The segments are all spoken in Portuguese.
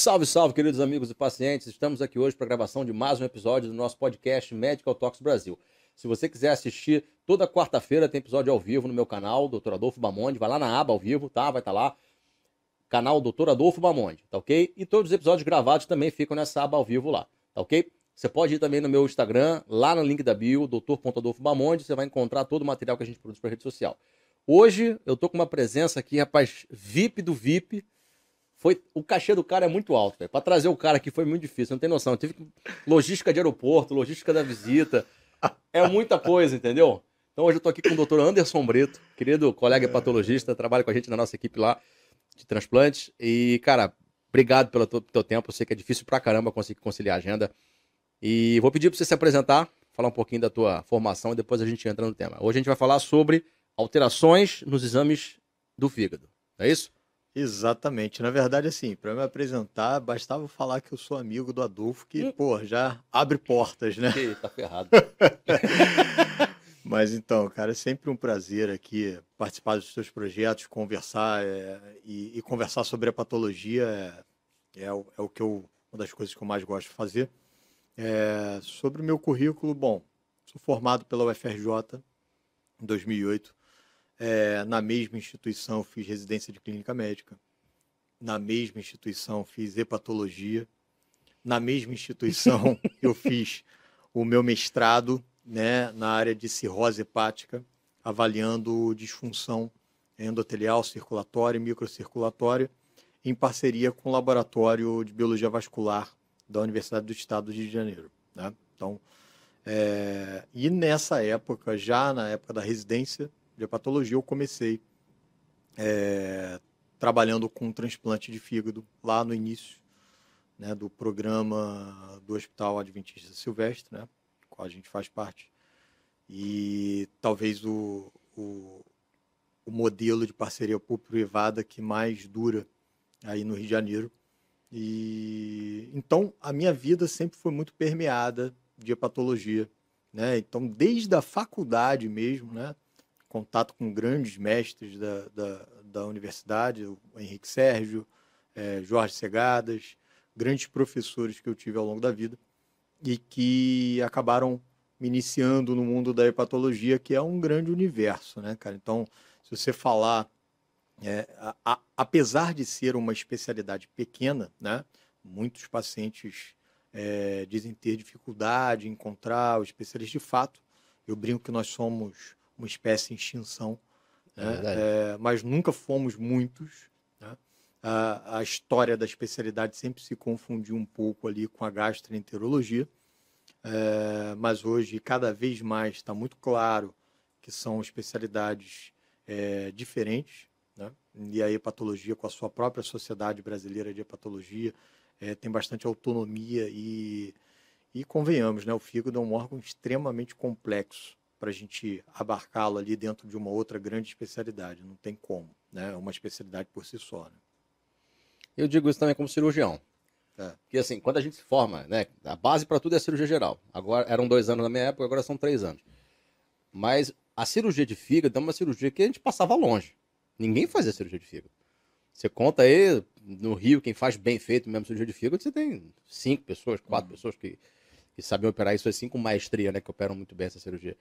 Salve, salve, queridos amigos e pacientes. Estamos aqui hoje para a gravação de mais um episódio do nosso podcast Medical Talks Brasil. Se você quiser assistir, toda quarta-feira tem episódio ao vivo no meu canal, Dr. Adolfo Bamonde. Vai lá na aba ao vivo, tá? Vai estar tá lá. Canal Dr. Adolfo Bamonde, tá ok? E todos os episódios gravados também ficam nessa aba ao vivo lá, tá ok? Você pode ir também no meu Instagram, lá no link da bio, Dr. Bamonde, você vai encontrar todo o material que a gente produz para rede social. Hoje eu tô com uma presença aqui, rapaz, VIP do VIP. Foi, o cachê do cara é muito alto, velho. Pra trazer o cara aqui foi muito difícil, não tem noção. Eu tive logística de aeroporto, logística da visita. É muita coisa, entendeu? Então hoje eu tô aqui com o doutor Anderson Brito, querido colega patologista, trabalha com a gente na nossa equipe lá de transplantes. E, cara, obrigado pelo teu tempo. Eu sei que é difícil pra caramba conseguir conciliar a agenda. E vou pedir pra você se apresentar, falar um pouquinho da tua formação e depois a gente entra no tema. Hoje a gente vai falar sobre alterações nos exames do fígado. É isso? Exatamente. Na verdade, assim, para me apresentar, bastava falar que eu sou amigo do Adolfo, que, hum. pô, já abre portas, né? Tá ferrado. Mas então, cara, é sempre um prazer aqui participar dos seus projetos, conversar é, e, e, conversar sobre a patologia é, é, o, é o que eu, uma das coisas que eu mais gosto de fazer. É, sobre o meu currículo, bom, sou formado pela UFRJ em 2008. É, na mesma instituição fiz residência de clínica médica. Na mesma instituição fiz hepatologia. Na mesma instituição eu fiz o meu mestrado né, na área de cirrose hepática, avaliando disfunção endotelial, circulatória e microcirculatória, em parceria com o Laboratório de Biologia Vascular da Universidade do Estado do Rio de Janeiro. Né? Então, é... e nessa época, já na época da residência, de hepatologia, eu comecei é, trabalhando com transplante de fígado lá no início né, do programa do Hospital Adventista Silvestre, né, qual a gente faz parte. E talvez o, o, o modelo de parceria público-privada que mais dura aí no Rio de Janeiro. E então a minha vida sempre foi muito permeada de hepatologia, né? Então desde a faculdade mesmo, né? Contato com grandes mestres da, da, da universidade, o Henrique Sérgio, é, Jorge Segadas, grandes professores que eu tive ao longo da vida e que acabaram me iniciando no mundo da hepatologia, que é um grande universo, né, cara? Então, se você falar, é, a, a, apesar de ser uma especialidade pequena, né, muitos pacientes é, dizem ter dificuldade em encontrar o especialista de fato. Eu brinco que nós somos uma espécie em extinção, é né? é, mas nunca fomos muitos. Né? A, a, história da especialidade sempre se confundiu um pouco ali com a gastroenterologia, é, mas hoje cada vez mais está muito claro que são especialidades é, diferentes, né? e a hepatologia, com a sua própria Sociedade Brasileira de Hepatologia, é, tem bastante autonomia e, e convenhamos, né? o fígado é um órgão extremamente complexo para a gente abarcá-lo ali dentro de uma outra grande especialidade. Não tem como, né? É uma especialidade por si só. Né? Eu digo isso também como cirurgião. É. Porque assim, quando a gente se forma, né? A base para tudo é a cirurgia geral. Agora eram dois anos na minha época, agora são três anos. Mas a cirurgia de fígado é uma cirurgia que a gente passava longe. Ninguém fazia cirurgia de fígado. Você conta aí no Rio, quem faz bem feito mesmo cirurgia de fígado, você tem cinco pessoas, quatro uhum. pessoas que, que sabem operar isso assim com maestria, né? Que operam muito bem essa cirurgia.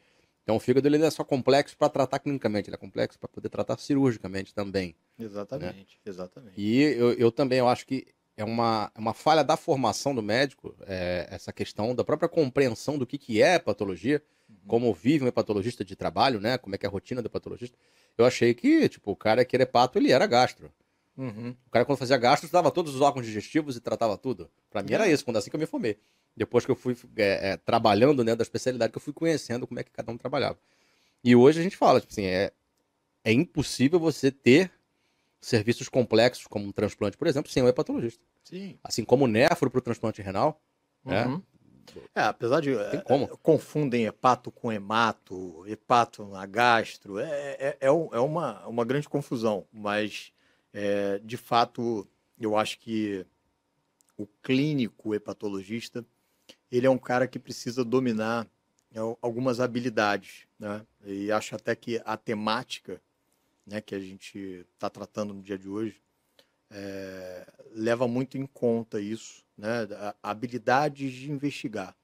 Então o fígado ele não é só complexo para tratar clinicamente, ele é complexo para poder tratar cirurgicamente também. Exatamente, né? exatamente. E eu, eu, também eu acho que é uma, é uma falha da formação do médico, é, essa questão da própria compreensão do que, que é patologia, uhum. como vive um hepatologista de trabalho, né? Como é que é a rotina do hepatologista. Eu achei que, tipo, o cara que era hepato, ele era gastro. Uhum. O cara, quando fazia gastro, estudava todos os órgãos digestivos e tratava tudo. Para mim era isso, quando assim que eu me formei depois que eu fui é, é, trabalhando né, da especialidade, que eu fui conhecendo como é que cada um trabalhava. E hoje a gente fala, tipo assim, é, é impossível você ter serviços complexos, como um transplante, por exemplo, sem um hepatologista. Sim. Assim como o nefro para o transplante renal. Né? Uhum. Né? É, apesar de. É. É, confundem hepato com hemato, hepato na gastro, é, é, é, é uma, uma grande confusão, mas é, de fato eu acho que o clínico hepatologista ele é um cara que precisa dominar né, algumas habilidades, né? E acho até que a temática, né, que a gente está tratando no dia de hoje, é, leva muito em conta isso, né? Habilidades de investigar.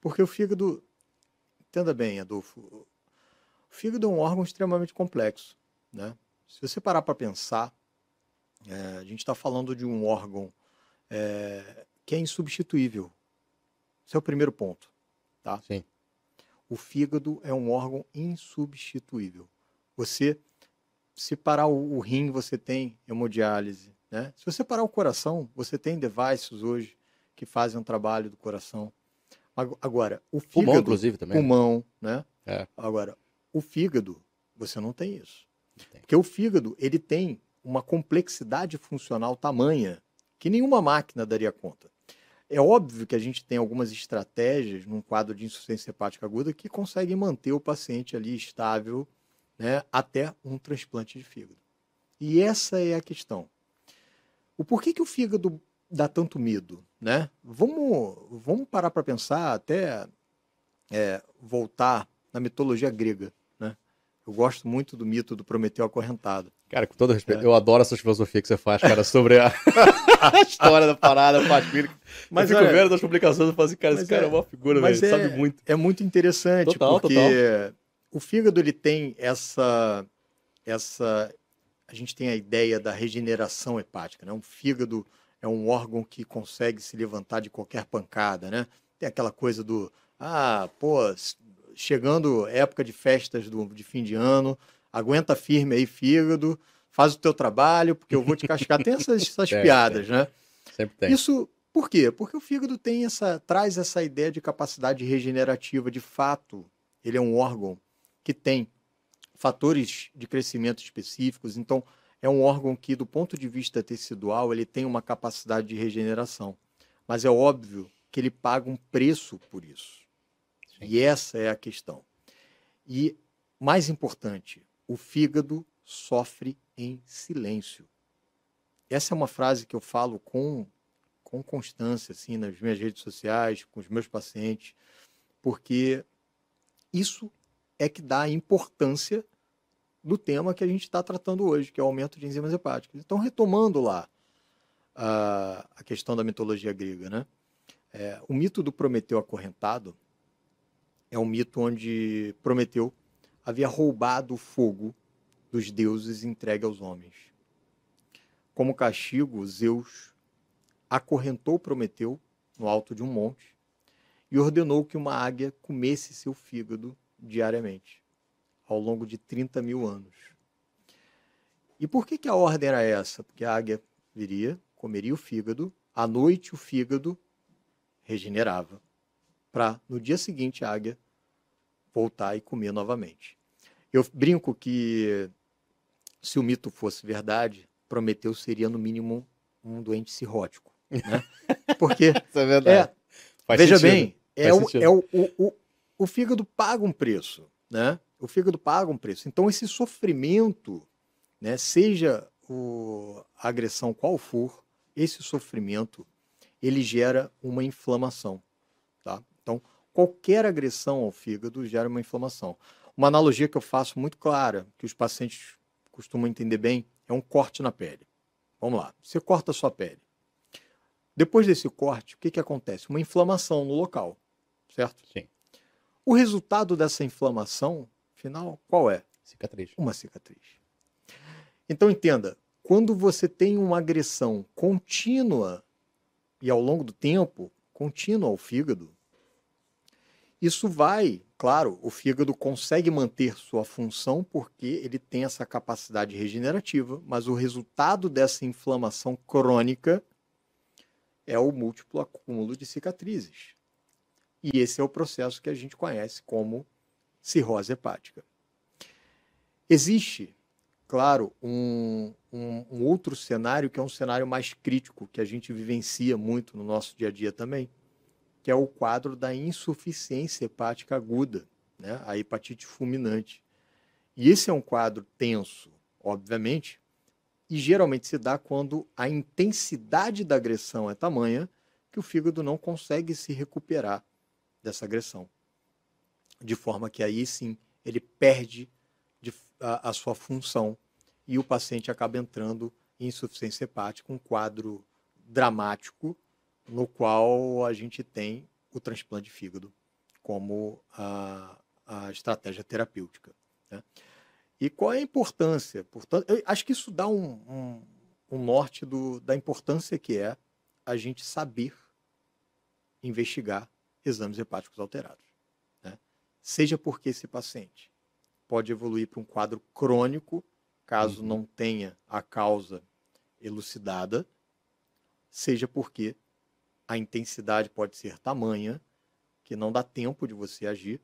Porque o fígado, entenda bem, Adolfo, o fígado é um órgão extremamente complexo, né? Se você parar para pensar, é, a gente está falando de um órgão é, que é insubstituível. Esse é o primeiro ponto, tá? Sim. O fígado é um órgão insubstituível. Você, se parar o, o rim, você tem hemodiálise, né? Se você parar o coração, você tem devices hoje que fazem um trabalho do coração. Agora, o fígado, pulmão, inclusive, também. Né? Pulmão, né? É. Agora, o fígado, você não tem isso. Tem. Porque o fígado, ele tem uma complexidade funcional tamanha que nenhuma máquina daria conta. É óbvio que a gente tem algumas estratégias num quadro de insuficiência hepática aguda que conseguem manter o paciente ali estável né, até um transplante de fígado. E essa é a questão. O porquê que o fígado dá tanto medo, né? Vamos, vamos parar para pensar até é, voltar na mitologia grega, né? Eu gosto muito do mito do Prometeu acorrentado. Cara, com todo respeito, é. eu adoro essa filosofia que você faz, cara, sobre a, a história da parada fatídica. Mas eu fico olha, vendo das publicações e falo assim, cara, esse cara é, é uma figura, velho, é, sabe muito. É muito interessante, total, porque total. o fígado ele tem essa essa a gente tem a ideia da regeneração hepática, né? Um fígado é um órgão que consegue se levantar de qualquer pancada, né? Tem aquela coisa do, ah, pô, chegando época de festas do, de fim de ano, aguenta firme aí, fígado, faz o teu trabalho, porque eu vou te cascar. Tem essas, essas é, piadas, né? Sempre tem. Isso, por quê? Porque o fígado tem essa, traz essa ideia de capacidade regenerativa. De fato, ele é um órgão que tem fatores de crescimento específicos. Então, é um órgão que, do ponto de vista tecidual, ele tem uma capacidade de regeneração. Mas é óbvio que ele paga um preço por isso. Sim. E essa é a questão. E, mais importante, o fígado sofre em silêncio. Essa é uma frase que eu falo com, com constância assim, nas minhas redes sociais, com os meus pacientes, porque isso é que dá importância do tema que a gente está tratando hoje, que é o aumento de enzimas hepáticas. Então, retomando lá a, a questão da mitologia grega, né? É, o mito do Prometeu acorrentado é um mito onde Prometeu havia roubado o fogo dos deuses entregue aos homens. Como castigo, Zeus acorrentou Prometeu no alto de um monte e ordenou que uma águia comesse seu fígado diariamente ao longo de 30 mil anos. E por que, que a ordem era essa? Porque a águia viria, comeria o fígado, à noite o fígado regenerava, para no dia seguinte a águia voltar e comer novamente. Eu brinco que se o mito fosse verdade, Prometeu seria no mínimo um doente cirrótico. Né? Porque Isso é verdade. É, veja sentido. bem, é, o, é o, o, o, o fígado paga um preço. Né? o fígado paga um preço. Então, esse sofrimento, né, seja o, a agressão qual for, esse sofrimento, ele gera uma inflamação. Tá? Então, qualquer agressão ao fígado gera uma inflamação. Uma analogia que eu faço muito clara, que os pacientes costumam entender bem, é um corte na pele. Vamos lá, você corta a sua pele. Depois desse corte, o que, que acontece? Uma inflamação no local, certo? Sim. O resultado dessa inflamação final, qual é? Cicatriz. Uma cicatriz. Então entenda, quando você tem uma agressão contínua e ao longo do tempo, contínua ao fígado, isso vai, claro, o fígado consegue manter sua função porque ele tem essa capacidade regenerativa, mas o resultado dessa inflamação crônica é o múltiplo acúmulo de cicatrizes. E esse é o processo que a gente conhece como cirrose hepática. Existe, claro, um, um, um, outro cenário que é um cenário mais crítico, que a gente vivencia muito no nosso dia a dia também, que é o quadro da insuficiência hepática aguda, né? a hepatite fulminante. E esse é um quadro tenso, obviamente, e geralmente se dá quando a intensidade da agressão é tamanha que o fígado não consegue se recuperar dessa agressão de forma que aí sim ele perde de, a, a, sua função e o paciente acaba entrando insuficiência hepática, um quadro dramático no qual a gente tem o transplante de fígado como a, a estratégia terapêutica. Né? E qual é a importância? Portanto, eu acho que isso dá um, um, um norte do, da importância que é a gente saber investigar exames hepáticos alterados. Né? Seja porque esse paciente pode evoluir para um quadro crônico, caso uhum. não tenha a causa elucidada, seja porque a intensidade pode ser tamanha que não dá tempo de você agir,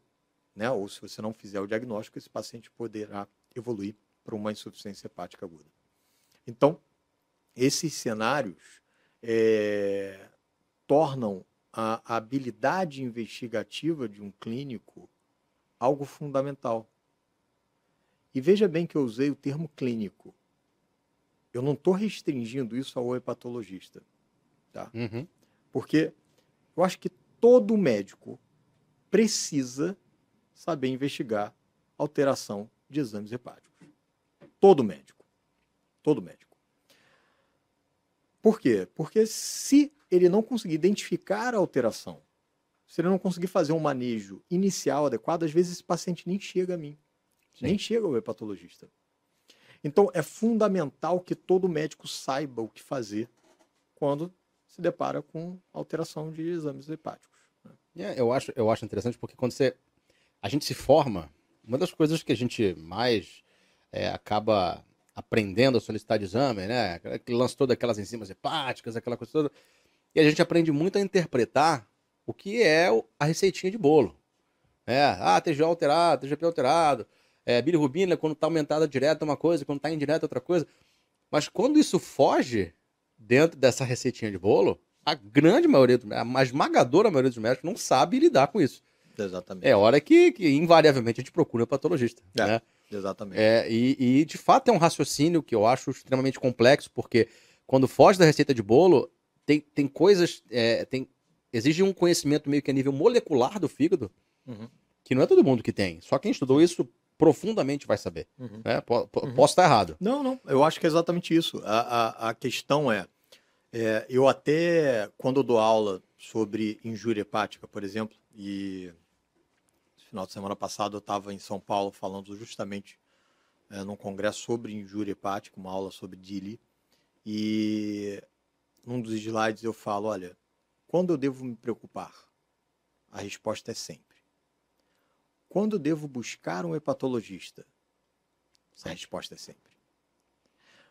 né? ou se você não fizer o diagnóstico, esse paciente poderá evoluir para uma insuficiência hepática aguda. Então, esses cenários é, tornam a habilidade investigativa de um clínico algo fundamental. E veja bem que eu usei o termo clínico. Eu não estou restringindo isso ao hepatologista. Tá? Uhum. Porque eu acho que todo médico precisa saber investigar alteração de exames hepáticos. Todo médico. Todo médico. Por quê? Porque se ele não conseguir identificar a alteração, se ele não conseguir fazer um manejo inicial adequado, às vezes esse paciente nem chega a mim, Sim. nem chega ao hepatologista. Então é fundamental que todo médico saiba o que fazer quando se depara com alteração de exames hepáticos. Né? É, eu, acho, eu acho interessante porque quando você, a gente se forma, uma das coisas que a gente mais é, acaba aprendendo a solicitar de exame, né? Que lance todas aquelas enzimas hepáticas, aquela coisa toda. E a gente aprende muito a interpretar o que é a receitinha de bolo. É, ah, TGO alterado, TGP alterado, é, bilirrubina, quando está aumentada direta uma coisa, quando está indireta outra coisa. Mas quando isso foge dentro dessa receitinha de bolo, a grande maioria, a esmagadora maioria dos médicos não sabe lidar com isso. Exatamente. É hora que, que invariavelmente a gente procura um patologista. É, né? Exatamente. É, e, e, de fato é um raciocínio que eu acho extremamente complexo, porque quando foge da receita de bolo, tem, tem coisas. É, tem, exige um conhecimento meio que a nível molecular do fígado, uhum. que não é todo mundo que tem. Só quem estudou isso profundamente vai saber. Uhum. Né? uhum. Posso estar errado. Não, não. Eu acho que é exatamente isso. A, a, a questão é, é, eu até, quando eu dou aula sobre injúria hepática, por exemplo, e final de semana passado eu estava em São Paulo falando justamente é, num congresso sobre injúria hepática, uma aula sobre DILI, e num dos slides eu falo, olha, quando eu devo me preocupar? A resposta é sempre. Quando devo buscar um hepatologista? A resposta é sempre.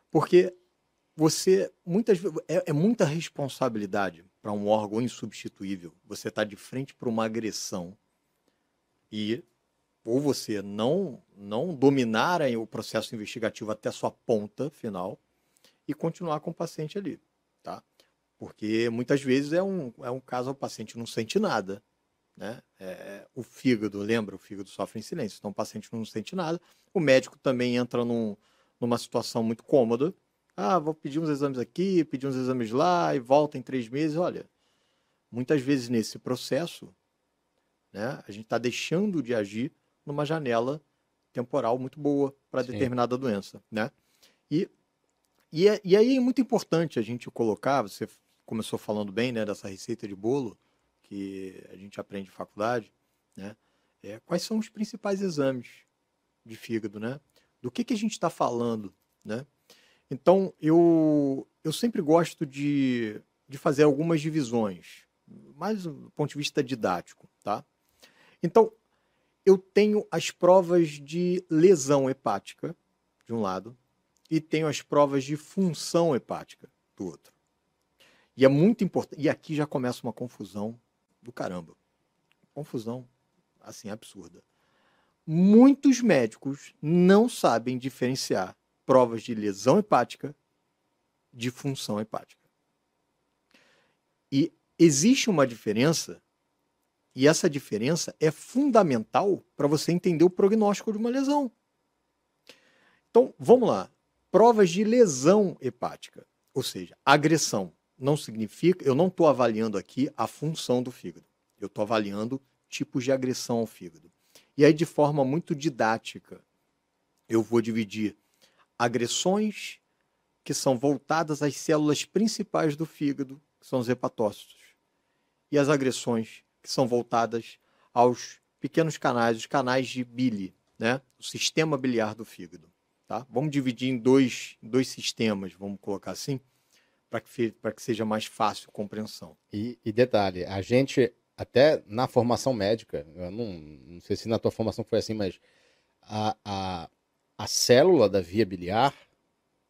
Porque você, muitas é, é muita responsabilidade para um órgão insubstituível. Você está de frente para uma agressão e ou você não não dominar o processo investigativo até sua ponta final e continuar com o paciente ali, tá? Porque muitas vezes é um, é um caso o paciente não sente nada, né? É, o fígado, lembra? O fígado sofre em silêncio, então o paciente não sente nada. O médico também entra num, numa situação muito cômoda. Ah, vou pedir uns exames aqui, pedir uns exames lá e volta em três meses. Olha, muitas vezes nesse processo né? A gente está deixando de agir numa janela temporal muito boa para determinada doença. Né? E, e, é, e aí é muito importante a gente colocar, você começou falando bem né, dessa receita de bolo que a gente aprende em faculdade, né? É, quais são os principais exames de fígado, né? Do que, que a gente está falando, né? Então, eu, eu sempre gosto de, de fazer algumas divisões, mais do ponto de vista didático, tá? Então, eu tenho as provas de lesão hepática, de um lado, e tenho as provas de função hepática, do outro. E é muito importante. E aqui já começa uma confusão do caramba. Confusão, assim, absurda. Muitos médicos não sabem diferenciar provas de lesão hepática de função hepática. E existe uma diferença e essa diferença é fundamental para você entender o prognóstico de uma lesão. Então, vamos lá. Provas de lesão hepática, ou seja, agressão. Não significa, eu não estou avaliando aqui a função do fígado. Eu estou avaliando tipos de agressão ao fígado. E aí, de forma muito didática, eu vou dividir agressões que são voltadas às células principais do fígado, que são os hepatócitos, e as agressões, que são voltadas aos pequenos canais, os canais de bile, né? o sistema biliar do fígado. Tá? Vamos dividir em dois, dois sistemas, vamos colocar assim, para que, que seja mais fácil a compreensão. E, e, detalhe, a gente, até na formação médica, eu não, não sei se na tua formação foi assim, mas a, a, a célula da via biliar,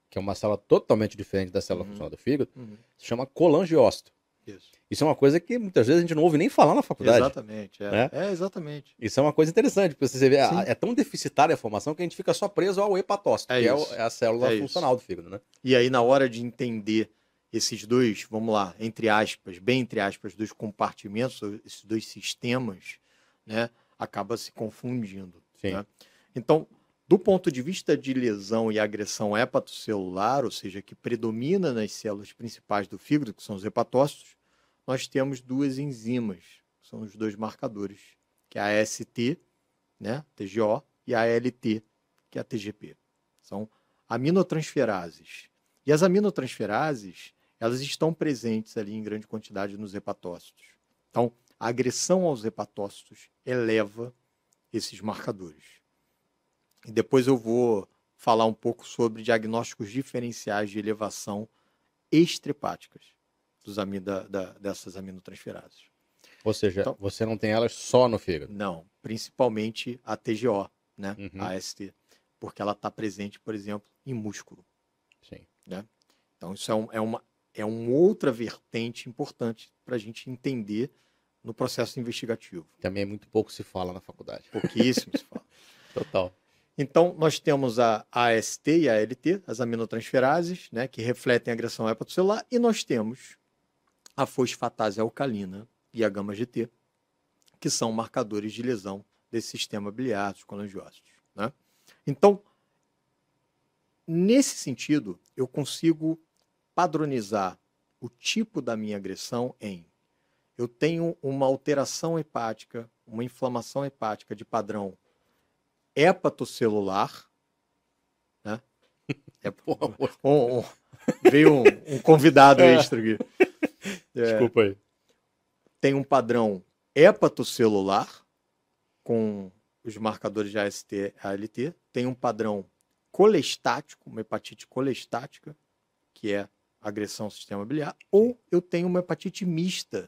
que é uma célula totalmente diferente da célula uhum. funcional do fígado, uhum. se chama colangiócito. Isso. Isso é uma coisa que muitas vezes a gente não ouve nem falar na faculdade. Exatamente, é. Né? é exatamente. Isso é uma coisa interessante, porque você vê, é tão deficitária a formação que a gente fica só preso ao hepatócito, é que é, é, a célula é funcional isso. do fígado, né? E aí, na hora de entender esses dois, vamos lá, entre aspas, bem entre aspas, dois compartimentos, esses dois sistemas, né, acaba se confundindo. Né? Então, do ponto de vista de lesão e agressão hepatocelular, ou seja, que predomina nas células principais do fígado, que são os hepatócitos, nós temos duas enzimas, que são os dois marcadores, que é a AST, né, TGO, e a ALT, que é a TGP. São aminotransferases. E as aminotransferases, elas estão presentes ali em grande quantidade nos hepatócitos. Então, a agressão aos hepatócitos eleva esses marcadores. E depois eu vou falar um pouco sobre diagnósticos diferenciais de elevação extrahepáticas dos amida, da, dessas aminotransferases. Ou seja, então, você não tem elas só no fígado? Não, principalmente a TGO, né? Uhum. a AST, porque ela está presente, por exemplo, em músculo. Sim. Né? Então isso é, um, é, uma, é uma outra vertente importante para a gente entender no processo investigativo. Também é muito pouco se fala na faculdade. Pouquíssimo se fala. Total. Então, nós temos a AST e a ALT, as aminotransferases, né, que refletem a agressão hepatocelular, e nós temos a fosfatase alcalina e a gama-GT, que são marcadores de lesão desse sistema biliar dos colangiócitos. Né? Então, nesse sentido, eu consigo padronizar o tipo da minha agressão em eu tenho uma alteração hepática, uma inflamação hepática de padrão hepatocelular. Né? É, um, um, veio um, um convidado é. extra aqui. É, Desculpa aí. Tem um padrão hepatocelular com os marcadores de AST e ALT. Tem um padrão colestático, uma hepatite colestática, que é agressão ao sistema biliar. Ou eu tenho uma hepatite mista,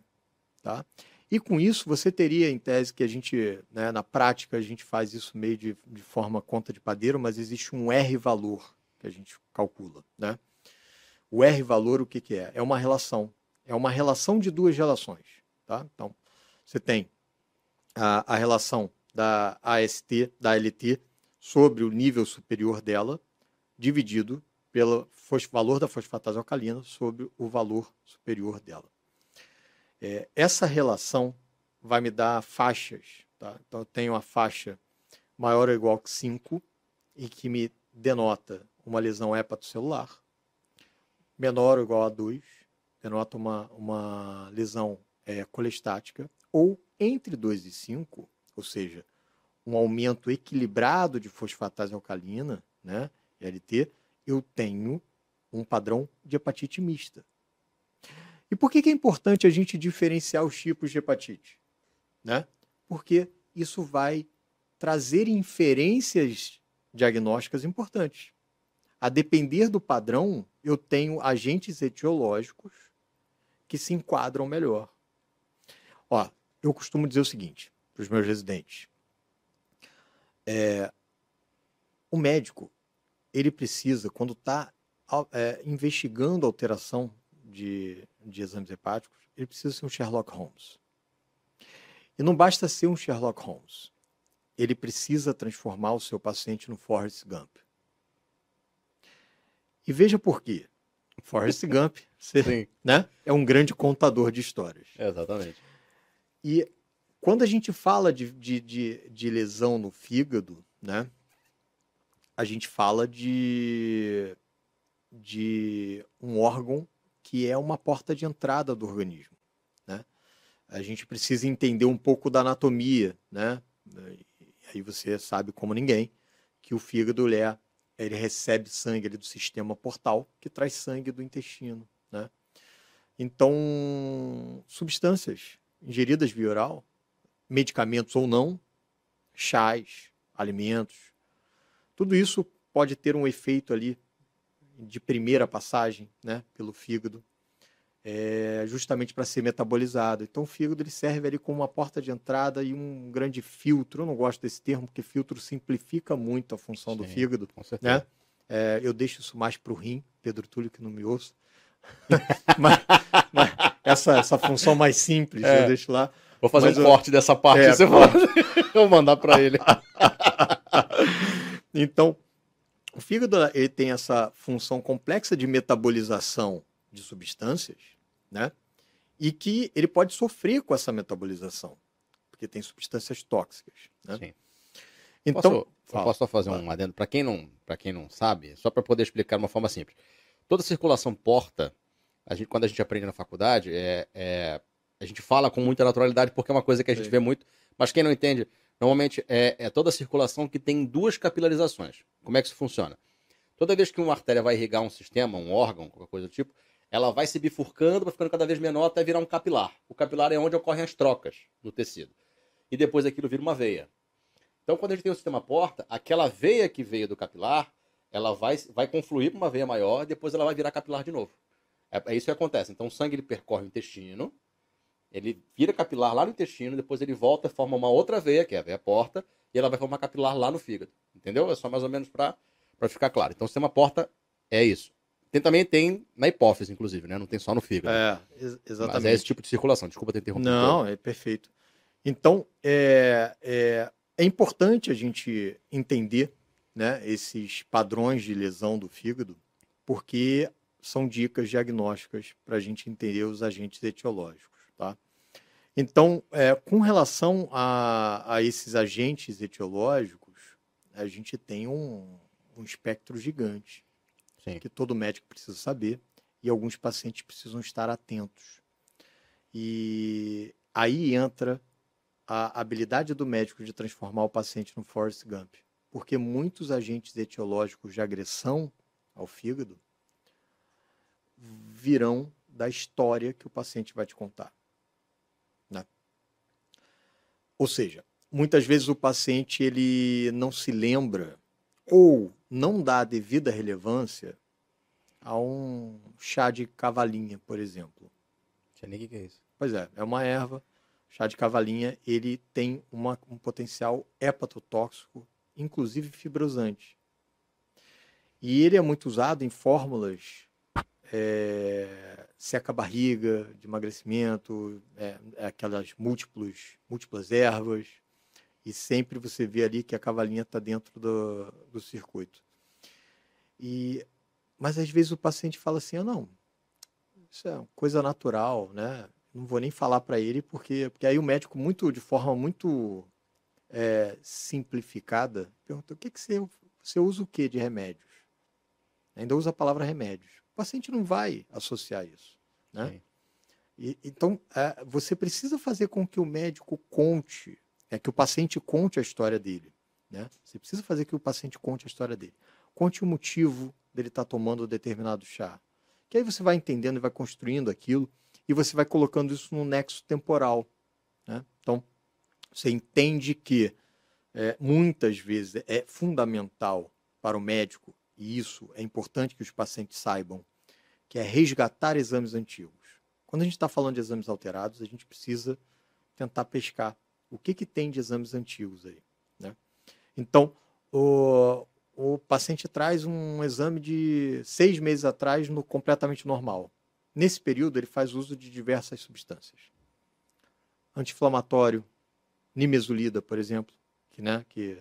tá? E com isso você teria, em tese, que a gente, né, na prática, a gente faz isso meio de, de forma conta de padeiro, mas existe um R-valor que a gente calcula. Né? O R-valor, o que, que é? É uma relação. É uma relação de duas relações. Tá? Então, você tem a, a relação da AST, da LT, sobre o nível superior dela, dividido pelo valor da fosfatase alcalina sobre o valor superior dela. É, essa relação vai me dar faixas. Tá? Então, eu tenho uma faixa maior ou igual que 5 e que me denota uma lesão hepatocelular. Menor ou igual a 2 denota uma, uma lesão é, colestática. Ou entre 2 e 5, ou seja, um aumento equilibrado de fosfatase alcalina, né, LT, eu tenho um padrão de hepatite mista. E por que, é importante a gente diferenciar os tipos de hepatite? Né? Porque isso vai trazer inferências diagnósticas importantes. A depender do padrão, eu tenho agentes etiológicos que se enquadram melhor. Ó, eu costumo dizer o seguinte para os meus residentes: é, o médico ele precisa, quando está é, investigando alteração de, de exames hepáticos, ele precisa ser um Sherlock Holmes. E não basta ser um Sherlock Holmes. Ele precisa transformar o seu paciente no Forrest Gump. E veja por quê. Forrest Gump você, né, é um grande contador de histórias. exatamente. E quando a gente fala de, de, de, de, lesão no fígado, né, a gente fala de, de um órgão que é uma porta de entrada do organismo. Né? A gente precisa entender um pouco da anatomia, né? Aí você sabe como ninguém que o fígado é ele recebe sangue do sistema portal, que traz sangue do intestino, né? Então, substâncias ingeridas via oral, medicamentos ou não, chás, alimentos, tudo isso pode ter um efeito ali de primeira passagem, né, pelo fígado, é, justamente para ser metabolizado. Então, o fígado ele serve ali como uma porta de entrada e um grande filtro. Eu não gosto desse termo porque filtro simplifica muito a função Sim, do fígado, né? É, eu deixo isso mais para o rim, Pedro Túlio que não me ouça. mas, mas essa, essa função mais simples é. eu deixo lá. Vou fazer mas um eu... corte dessa parte. É, você Vou mandar para ele. então, o fígado ele tem essa função complexa de metabolização de substâncias, né? E que ele pode sofrer com essa metabolização, porque tem substâncias tóxicas, né? Sim. Então, posso, posso só fazer fala. um adendo para quem não, para quem não sabe, só para poder explicar de uma forma simples. Toda circulação porta, a gente, quando a gente aprende na faculdade, é, é, a gente fala com muita naturalidade porque é uma coisa que a gente Sim. vê muito, mas quem não entende, Normalmente é, é toda a circulação que tem duas capilarizações. Como é que isso funciona? Toda vez que uma artéria vai irrigar um sistema, um órgão, qualquer coisa do tipo, ela vai se bifurcando, vai ficando cada vez menor até virar um capilar. O capilar é onde ocorrem as trocas no tecido. E depois aquilo vira uma veia. Então, quando a gente tem o sistema porta, aquela veia que veio do capilar, ela vai, vai confluir para uma veia maior depois ela vai virar capilar de novo. É, é isso que acontece. Então, o sangue ele percorre o intestino, ele vira capilar lá no intestino, depois ele volta, forma uma outra veia, que é a veia porta, e ela vai formar capilar lá no fígado. Entendeu? É só mais ou menos para ficar claro. Então, o sistema porta é isso. Tem, também tem na hipófise, inclusive, né? Não tem só no fígado. É, exatamente. Mas é esse tipo de circulação. Desculpa ter interrompido. Não, é perfeito. Então, é, é, é importante a gente entender né, esses padrões de lesão do fígado, porque são dicas diagnósticas para a gente entender os agentes etiológicos. Tá? Então, é, com relação a, a, esses agentes etiológicos, a gente tem um, um espectro gigante Sim. que todo médico precisa saber e alguns pacientes precisam estar atentos. E aí entra a habilidade do médico de transformar o paciente no Forrest Gump, porque muitos agentes etiológicos de agressão ao fígado virão da história que o paciente vai te contar. Ou seja, muitas vezes o paciente ele não se lembra ou não dá a devida relevância a um chá de cavalinha, por exemplo. Tinha nem que é isso. Pois é, é uma erva. Chá de cavalinha, ele tem uma, um potencial hepatotóxico, inclusive fibrosante. E ele é muito usado em fórmulas é, seca a barriga, de emagrecimento, é, é aquelas múltiplos, múltiplas ervas, e sempre você vê ali que a cavalinha está dentro do, do circuito. E, mas às vezes o paciente fala assim, ah, não, isso é coisa natural, né? Não vou nem falar para ele porque, porque aí o médico muito de forma muito é, simplificada pergunta o que que você você usa o que de remédios? Ainda usa a palavra remédios paciente não vai associar isso. Né? E, então, é, você precisa fazer com que o médico conte, é, que o paciente conte a história dele. Né? Você precisa fazer que o paciente conte a história dele. Conte o motivo dele estar tá tomando determinado chá. Que aí você vai entendendo e vai construindo aquilo e você vai colocando isso no nexo temporal. Né? Então, você entende que é, muitas vezes é fundamental para o médico e isso é importante que os pacientes saibam, que é resgatar exames antigos. Quando a gente está falando de exames alterados, a gente precisa tentar pescar o que, que tem de exames antigos aí. Né? Então, o, o paciente traz um exame de seis meses atrás no completamente normal. Nesse período, ele faz uso de diversas substâncias. Anti-inflamatório, nimesulida, por exemplo, que, né, que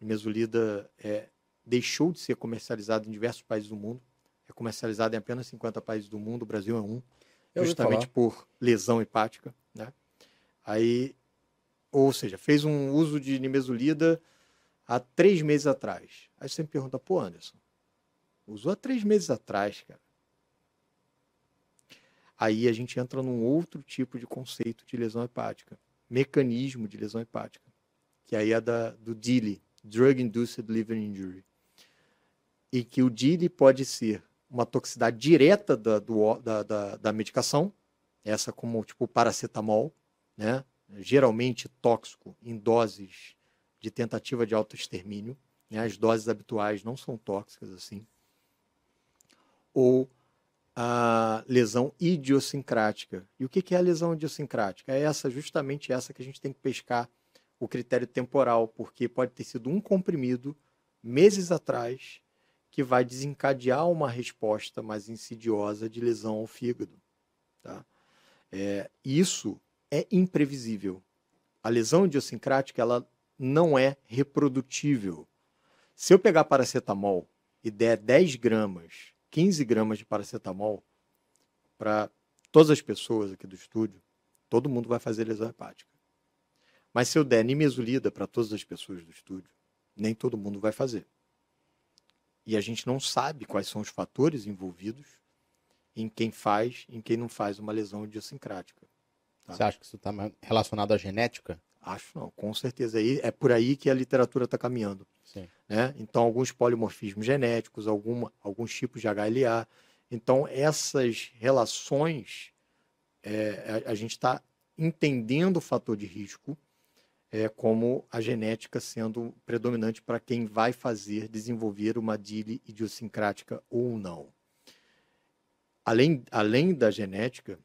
nimesulida é, deixou de ser comercializado em diversos países do mundo. É comercializado em apenas 50 países do mundo, o Brasil é um, Eu justamente por lesão hepática. Né? Aí, ou seja, fez um uso de nimesulida há três meses atrás. Aí você me pergunta, pô, Anderson, usou há três meses atrás, cara. Aí a gente entra num outro tipo de conceito de lesão hepática, mecanismo de lesão hepática, que aí é da, do DILI, Drug Induced Liver Injury e que o DILI pode ser uma toxicidade direta da, do, da, da, da medicação, essa como tipo paracetamol, né? geralmente tóxico em doses de tentativa de autoextermínio. Né? As doses habituais não são tóxicas assim. Ou a lesão idiosincrática. E o que é a lesão idiosincrática? É essa, justamente essa que a gente tem que pescar o critério temporal, porque pode ter sido um comprimido meses atrás que vai desencadear uma resposta mais insidiosa de lesão ao fígado. Tá? É, isso é imprevisível. A lesão idiosincrática ela não é reprodutível. Se eu pegar paracetamol e der 10 gramas 15 gramas de paracetamol para todas as pessoas aqui do estúdio, todo mundo vai fazer lesão hepática. Mas se eu der nimesulida para todas as pessoas do estúdio, nem todo mundo vai fazer. E a gente não sabe quais são os fatores envolvidos em quem faz em quem não faz uma lesão idiosincrática. Tá? Você acha que isso está relacionado à genética? Acho não, com certeza. É por aí que a literatura está caminhando. Sim. Né? Então, alguns polimorfismos genéticos, alguma, alguns tipos de HLA. Então, essas relações, é, a, a, gente está entendendo o fator de risco é, como a genética sendo predominante para quem vai fazer, desenvolver uma DILE idiosincrática ou não. Além, além da genética,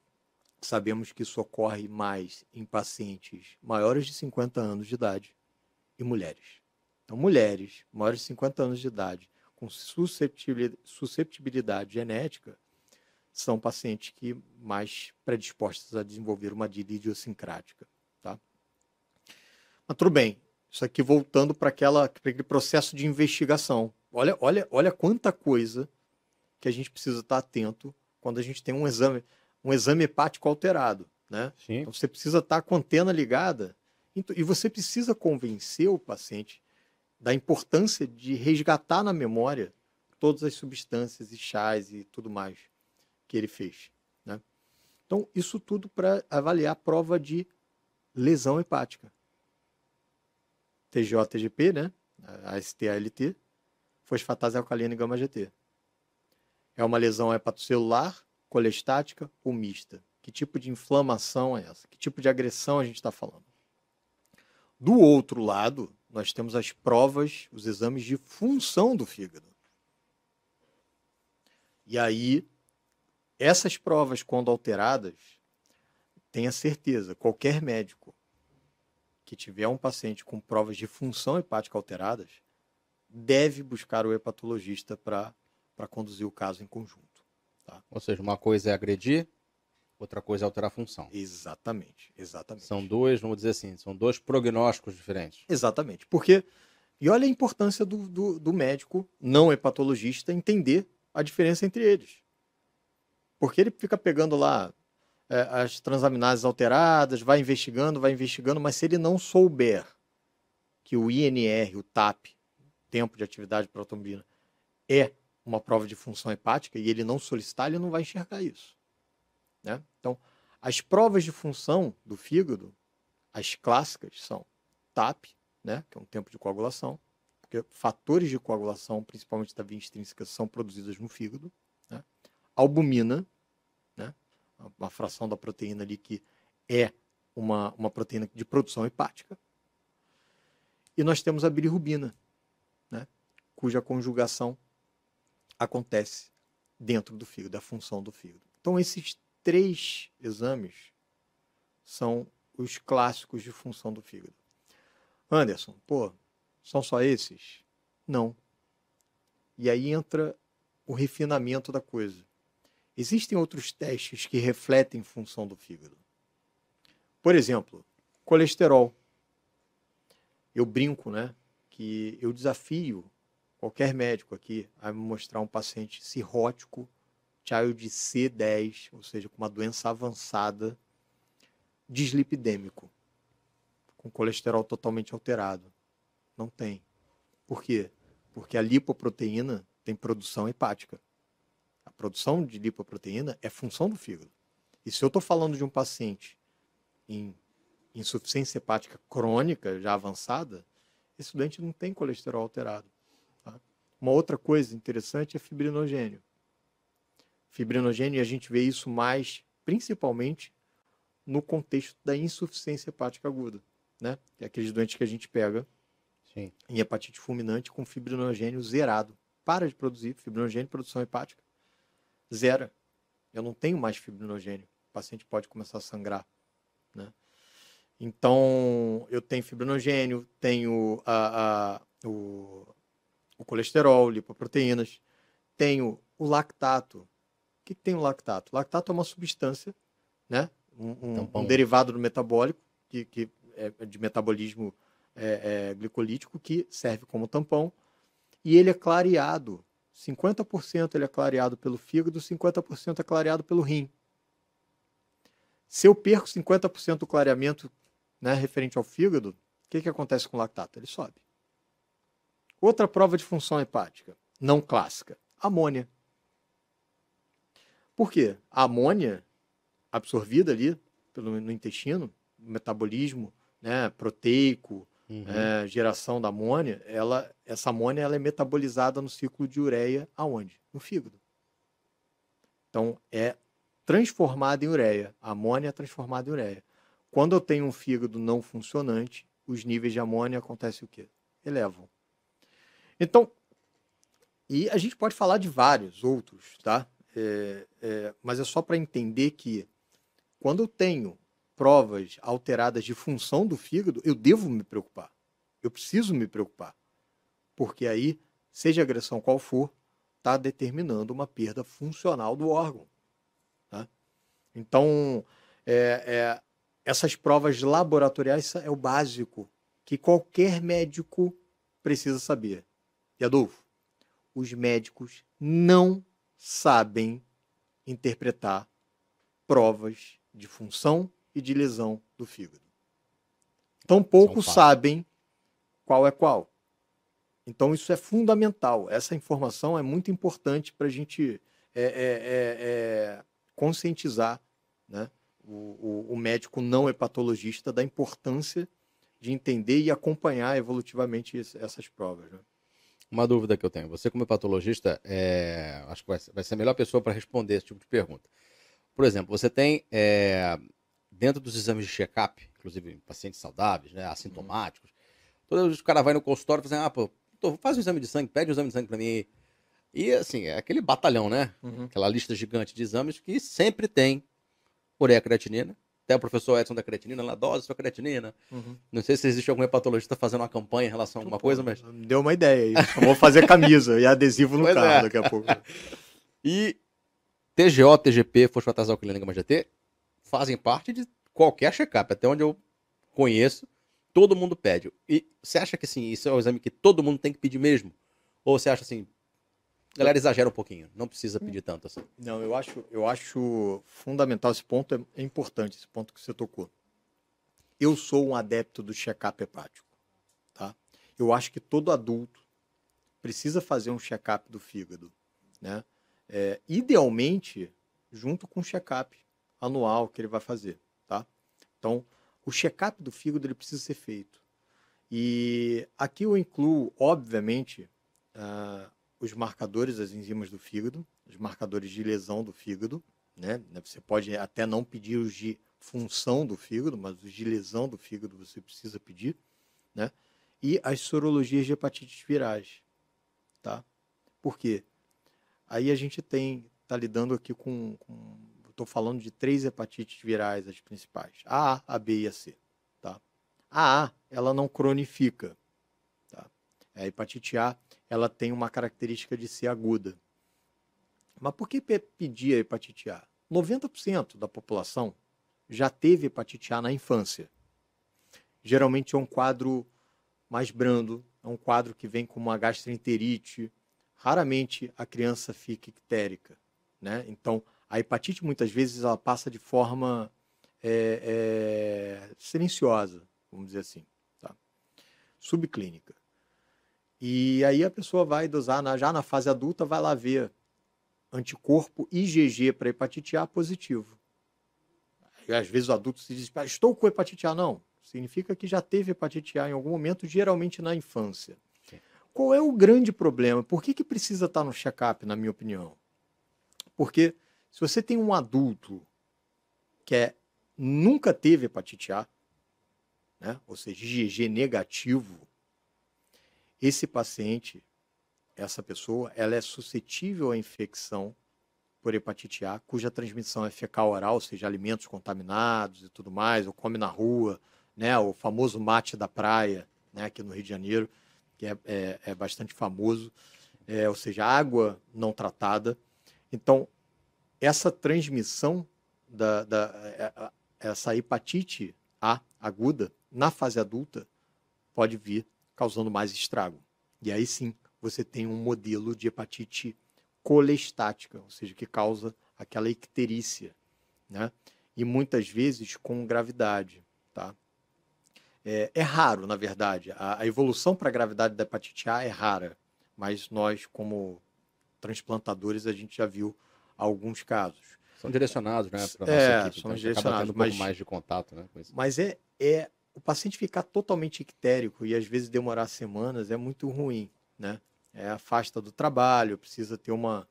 sabemos que isso ocorre mais em pacientes maiores de 50 anos de idade e mulheres. Então, mulheres maiores de 50 anos de idade com susceptibilidade, genética são pacientes que mais predispostos a desenvolver uma DILI idiosincrática. Mas tudo bem, isso aqui voltando para aquele processo de investigação. Olha, olha, olha quanta coisa que a gente precisa estar atento quando a gente tem um exame um exame hepático alterado. Né? Sim. Então você precisa estar com a antena ligada e você precisa convencer o paciente da importância de resgatar na memória todas as substâncias e chás e tudo mais que ele fez. Né? Então, isso tudo para avaliar a prova de lesão hepática. TGO-TGP, né? AST-ALT, fosfatase alcalina e gama-GT. É uma lesão hepatocelular colestática ou mista? Que tipo de inflamação é essa? Que tipo de agressão a gente está falando? Do outro lado, nós temos as provas, os exames de função do fígado. E aí, essas provas, quando alteradas, tenha certeza, qualquer médico que tiver um paciente com provas de função hepática alteradas, deve buscar o hepatologista para conduzir o caso em conjunto. Tá? Ou seja, uma coisa é agredir, outra coisa é alterar a função. Exatamente, exatamente. São dois, vamos dizer assim, são dois prognósticos diferentes. Exatamente, porque, e olha a importância do, do, do médico não hepatologista entender a diferença entre eles. Porque ele fica pegando lá é, as transaminases alteradas, vai investigando, vai investigando, mas se ele não souber que o INR, o TAP, tempo de atividade protombina, é uma prova de função hepática e ele não solicitar, ele não vai enxergar isso. Né? Então, as provas de função do fígado, as clássicas, são TAP, né, que é um tempo de coagulação, porque fatores de coagulação, principalmente da via extrínseca, são produzidos no fígado. Né? Albumina, né, uma fração da proteína ali que é uma, uma proteína de produção hepática. E nós temos a bilirrubina, né, cuja conjugação acontece dentro do fígado, da função do fígado. Então, esses três exames são os clássicos de função do fígado. Anderson, pô, são só esses? Não. E aí entra o refinamento da coisa. Existem outros testes que refletem função do fígado. Por exemplo, colesterol. Eu brinco, né, que eu desafio qualquer médico aqui a me mostrar um paciente cirrótico, child C10, ou seja, com uma doença avançada, dislipidêmico, com colesterol totalmente alterado. Não tem. Por quê? Porque a lipoproteína tem produção hepática. Produção de lipoproteína é função do fígado. E se eu estou falando de um paciente em insuficiência hepática crônica, já avançada, esse doente não tem colesterol alterado. Uma outra coisa interessante é fibrinogênio. Fibrinogênio, e a gente vê isso mais, principalmente, no contexto da insuficiência hepática aguda, né? É aqueles doentes que a gente pega Sim. em hepatite fulminante com fibrinogênio zerado. Para de produzir fibrinogênio, produção hepática, zera. Eu não tenho mais fibrinogênio. O paciente pode começar a sangrar, né? Então, eu tenho fibrinogênio, tenho a, a, o, o colesterol, lipoproteínas, tenho o lactato. O que, que tem o lactato? O lactato é uma substância, né? um, um, um derivado do metabólico, que, que é de metabolismo é, é, glicolítico, que serve como tampão, e ele é clareado. 50% ele é clareado pelo fígado, 50% é clareado pelo rim. Se eu perco 50% do clareamento né, referente ao fígado, o que, que acontece com o lactato? Ele sobe. Outra prova de função hepática, não clássica, amônia. Por quê? A amônia absorvida ali pelo, no intestino, metabolismo né, proteico, uhum. é, geração da amônia, ela, essa amônia ela é metabolizada no ciclo de ureia aonde? No fígado. Então, é transformada em ureia. A amônia é transformada em ureia. Quando eu tenho um fígado não funcionante, os níveis de amônia acontecem o quê? Elevam. Então, e a gente pode falar de vários outros, tá? É, é, mas é só para entender que quando eu tenho provas alteradas de função do fígado, eu devo me preocupar. Eu preciso me preocupar. Porque aí, seja a agressão qual for, está determinando uma perda funcional do órgão. Tá? Então, é, é, essas provas laboratoriais é o básico que qualquer médico precisa saber. E Adolfo, os médicos não sabem interpretar provas de função e de lesão do fígado. Tão poucos sabem qual é qual. Então isso é fundamental. Essa informação é muito importante para a gente é, é, é, é, conscientizar né, o, o, o, médico não hepatologista da importância de entender e acompanhar evolutivamente essas provas. Né? Uma dúvida que eu tenho. Você, como hepatologista, é, acho que vai, vai ser a melhor pessoa para responder esse tipo de pergunta. Por exemplo, você tem é, dentro dos exames de check-up, inclusive pacientes saudáveis, né, assintomáticos, uhum. todos os caras vão no consultório e fazem, ah, pô, faz um exame de sangue, pede um exame de sangue para mim. E assim, é aquele batalhão, né? Uhum. Aquela lista gigante de exames que sempre tem ureia creatinina. Até o professor Edson da creatinina, lá, dose sua creatinina. Uhum. Não sei se existe algum hepatologista fazendo uma campanha em relação a alguma coisa, mas. Deu uma ideia aí. Vou fazer camisa e adesivo no pois carro é. daqui a pouco. e TGO, TGP, fosfatazalquilina gama GT, fazem parte de qualquer check-up, até onde eu conheço, todo mundo pede. E você acha que assim, isso é um exame que todo mundo tem que pedir mesmo? Ou você acha assim, galera exagera um pouquinho, não precisa pedir tanto assim? Não, eu acho, eu acho fundamental esse ponto, é, é importante esse ponto que você tocou. Eu sou um adepto do check-up hepático, tá? Eu acho que todo adulto precisa fazer um check-up do fígado, né? é, idealmente junto com o check-up anual que ele vai fazer, tá? Então, o check-up do fígado ele precisa ser feito. E aqui eu incluo, obviamente, uh, os marcadores das enzimas do fígado, os marcadores de lesão do fígado, né? Você pode até não pedir os de função do fígado, mas os de lesão do fígado você precisa pedir, né? E as sorologias de hepatites virais, tá? Por quê? Aí a gente tem, está lidando aqui com, com estou falando de três hepatites virais, as principais, a A, a B e a C. Tá? A A, ela não cronifica. Tá? A hepatite A, ela tem uma característica de ser aguda. Mas por que pedir a hepatite A? 90% da população já teve hepatite A na infância. Geralmente é um quadro mais brando, é um quadro que vem com uma gastroenterite, raramente a criança fica ictérica. Né? Então, a hepatite muitas vezes ela passa de forma é, é, silenciosa, vamos dizer assim, tá? subclínica. E aí a pessoa vai dosar, na, já na fase adulta, vai lá ver anticorpo IgG para hepatite A positivo. E às vezes o adulto se diz, ah, estou com hepatite A. Não, significa que já teve hepatite A em algum momento, geralmente na infância. qual é o grande problema? Por que, que precisa estar no check-up, na minha opinião? Porque se você tem um adulto que é, nunca teve hepatite A, né, ou seja, IgG negativo, esse paciente, essa pessoa, ela é suscetível à infecção por hepatite A, cuja transmissão é fecal oral, ou seja, alimentos contaminados e tudo mais, ou come na rua, né, o famoso mate da praia, né, aqui no Rio de Janeiro, que é, é, é bastante famoso, é, ou seja, água não tratada. Então, essa transmissão da, da é, essa hepatite A aguda na fase adulta pode vir causando mais estrago. E aí sim, você tem um modelo de hepatite colestática, ou seja, que causa aquela icterícia, né? E muitas vezes com gravidade, tá? É, é raro, na verdade. A, a evolução para a gravidade da hepatite A é rara, mas nós, como transplantadores, a gente já viu alguns casos. São direcionados, né? Para é, equipe, são então direcionados, um mas, mais de contato, né? Mas é, é o paciente ficar totalmente ictérico e às vezes demorar semanas é muito ruim, né? É afasta do trabalho, precisa ter uma,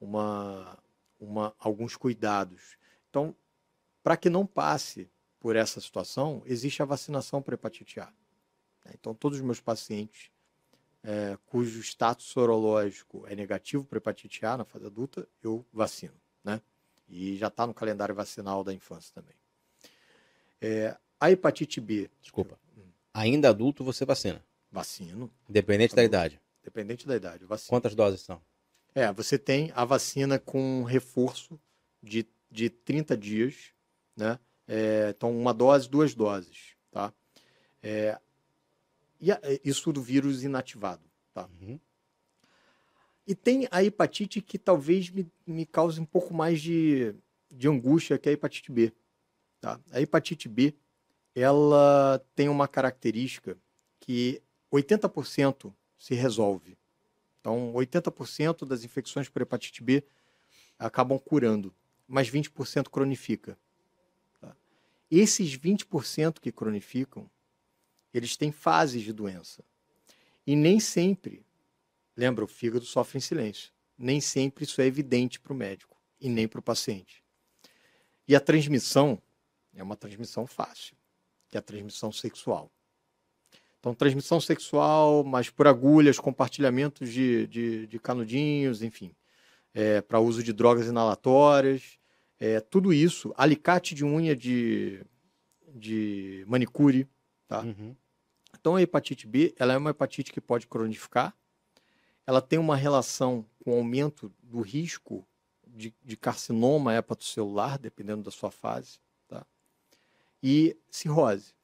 uma, uma alguns cuidados. Então, para que não passe por essa situação, existe a vacinação para hepatite A. Né? Então, todos os meus pacientes é, cujo status sorológico é negativo para hepatite A na fase adulta, eu vacino. Né? E já está no calendário vacinal da infância também. É, a hepatite B. Desculpa. Hum. Ainda adulto você vacina? Vacino. Independente da idade? Dependente da idade. Vacino. Quantas doses são? É, você tem a vacina com reforço de, de 30 dias, né? É, então, uma dose, duas doses. Tá? É, e a, isso do vírus inativado. Tá? Uhum. E tem a hepatite que talvez me, me cause um pouco mais de, de angústia, que é a hepatite B. Tá? A hepatite B ela tem uma característica que 80% se resolve. Então, 80% das infecções por hepatite B acabam curando, mas 20% cronifica. Esses 20% que cronificam, eles têm fases de doença. E nem sempre, lembra, o fígado sofre em silêncio. Nem sempre isso é evidente para o médico e nem para o paciente. E a transmissão é uma transmissão fácil, que é a transmissão sexual. Então, transmissão sexual, mas por agulhas, compartilhamentos de, de, de canudinhos, enfim, é, para uso de drogas inalatórias, é, tudo isso, alicate de unha de, de manicure, tá? Uhum. Então a hepatite B, ela é uma hepatite que pode cronificar, ela tem uma relação com o aumento do risco de, de carcinoma hepatocelular, dependendo da sua fase, tá? E cirrose.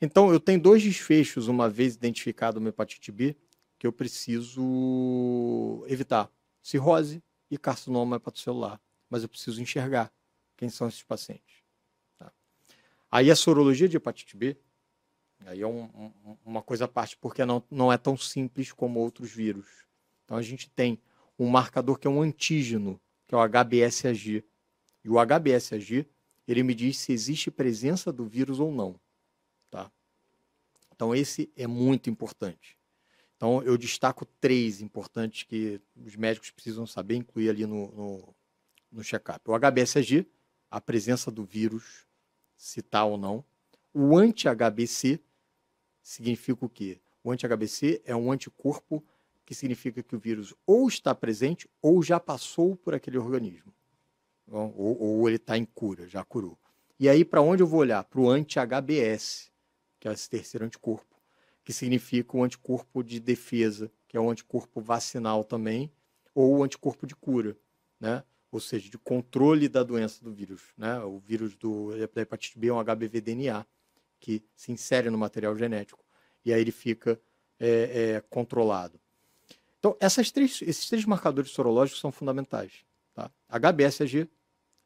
Então eu tenho dois desfechos uma vez identificado uma hepatite B que eu preciso evitar: cirrose e carcinoma hepatocelular mas eu preciso enxergar quem são esses pacientes. Tá? Aí a sorologia de hepatite B, aí é um, um, uma coisa à parte, porque não, não é tão simples como outros vírus. Então a gente tem um marcador que é um antígeno, que é o HBsAg. E o HBsAg, ele me diz se existe presença do vírus ou não. Tá? Então esse é muito importante. Então eu destaco três importantes que os médicos precisam saber, incluir ali no, no no check-up. O HBsAg, a presença do vírus, se está ou não. O anti-HBC significa o quê? O anti-HBC é um anticorpo que significa que o vírus ou está presente ou já passou por aquele organismo. Ou, ou ele está em cura, já curou. E aí, para onde eu vou olhar? Para o anti-HBS, que é esse terceiro anticorpo, que significa o anticorpo de defesa, que é o anticorpo vacinal também, ou o anticorpo de cura. Né? ou seja, de controle da doença do vírus. Né? O vírus do, da hepatite B é um HBV-DNA, que se insere no material genético, e aí ele fica é, é, controlado. Então, três, esses três marcadores sorológicos são fundamentais. Tá? HBsAg,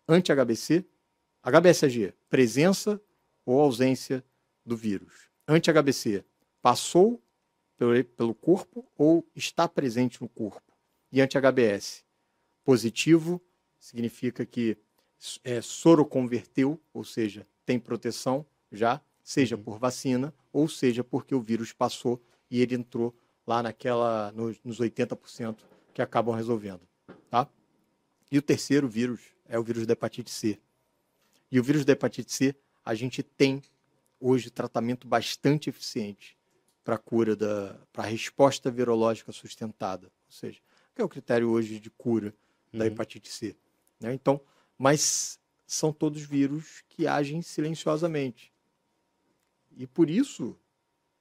anti-HBC, HBsAg, presença ou ausência do vírus. Anti-HBC, passou pelo, pelo corpo ou está presente no corpo. E anti-HBS, positivo significa que é, soro converteu, ou seja, tem proteção já, seja uhum. por vacina, ou seja porque o vírus passou e ele entrou lá naquela nos, nos 80% que acabam resolvendo, tá? E o terceiro vírus é o vírus da hepatite C. E o vírus da hepatite C, a gente tem hoje tratamento bastante eficiente para a cura da para resposta virológica sustentada, ou seja, que é o critério hoje de cura da uhum. hepatite C, né? Então, mas são todos vírus que agem silenciosamente. E por isso,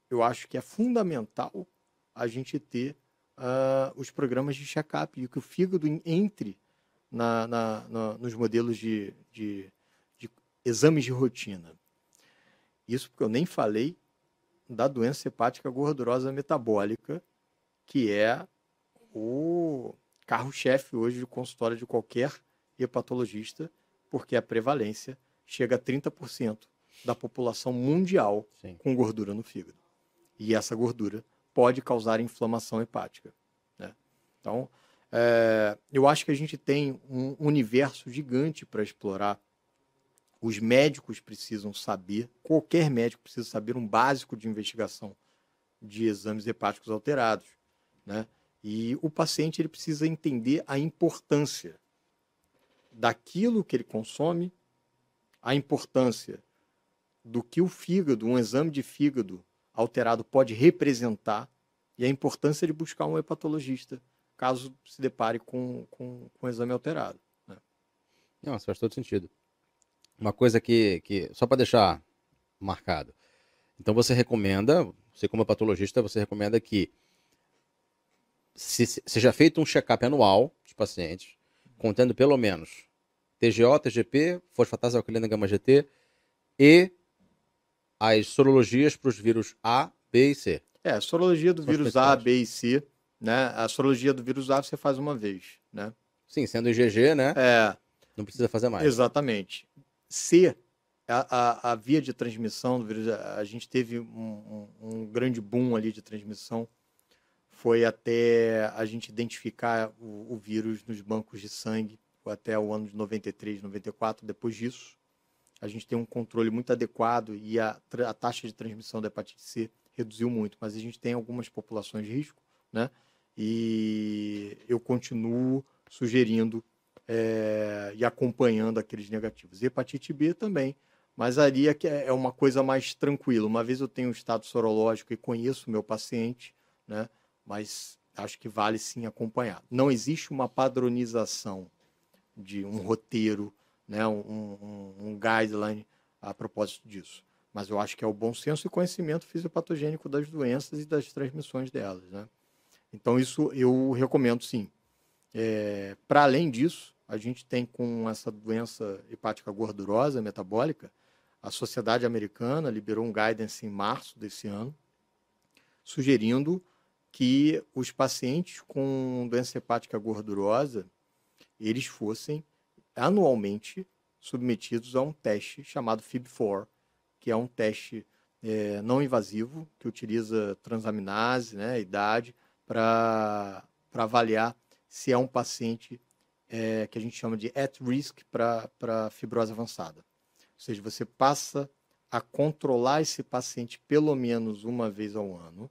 eu acho que é fundamental a gente ter uh, os programas de check-up e que o fígado entre na, na, na, nos modelos de, de, de exames de rotina. Isso porque eu nem falei da doença hepática gordurosa metabólica, que é o carro-chefe hoje do consultório de qualquer hepatologista porque a prevalência chega a 30% da população mundial Sim. com gordura no fígado. E essa gordura pode causar inflamação hepática. Né? Então, é, eu acho que a gente tem um universo gigante para explorar. Os médicos precisam saber, qualquer médico precisa saber um básico de investigação de exames hepáticos alterados. Né? E o paciente ele precisa entender a importância daquilo que ele consome, a importância do que o fígado, um exame de fígado alterado pode representar e a importância de buscar um hepatologista caso se depare com, com, com um exame alterado. Né? Não, faz todo sentido. Uma coisa que, que só para deixar marcado. Então você recomenda, você como hepatologista, você recomenda que se, seja feito um check-up anual dos pacientes, contendo pelo menos TGO, TGP, fosfatase alquilina gama GT e as sorologias para os vírus A, B e C. É, a sorologia do vírus A, B e C, né? A sorologia do vírus A você faz uma vez, né? Sim, sendo IgG, né? É. Não precisa fazer mais. Exatamente. C, a, a, a via de transmissão do vírus, a, gente teve um, um, um, grande boom ali de transmissão, foi até a gente identificar o, o vírus nos bancos de sangue até o ano de 93, 94. Depois disso, a gente tem um controle muito adequado e a, a taxa de transmissão da hepatite C reduziu muito, mas a gente tem algumas populações de risco, né? E eu continuo sugerindo é, e acompanhando aqueles negativos. E hepatite B também, mas ali é, é uma coisa mais tranquila. Uma vez eu tenho um estado sorológico e conheço o meu paciente, né? Mas acho que vale sim acompanhar. Não existe uma padronização de um roteiro, né, um, um, um guideline a propósito disso. Mas eu acho que é o bom senso e conhecimento fisiopatogênico das doenças e das transmissões delas. Né? Então, isso eu recomendo sim. É, Para além disso, a gente tem com essa doença hepática gordurosa metabólica, a Sociedade Americana liberou um guidance em março desse ano, sugerindo que os pacientes com doença hepática gordurosa eles fossem anualmente submetidos a um teste chamado FIB4, que é um teste é, não invasivo, que utiliza transaminase, né, idade, para avaliar se é um paciente é, que a gente chama de at risk para fibrose avançada. Ou seja, você passa a controlar esse paciente pelo menos uma vez ao ano,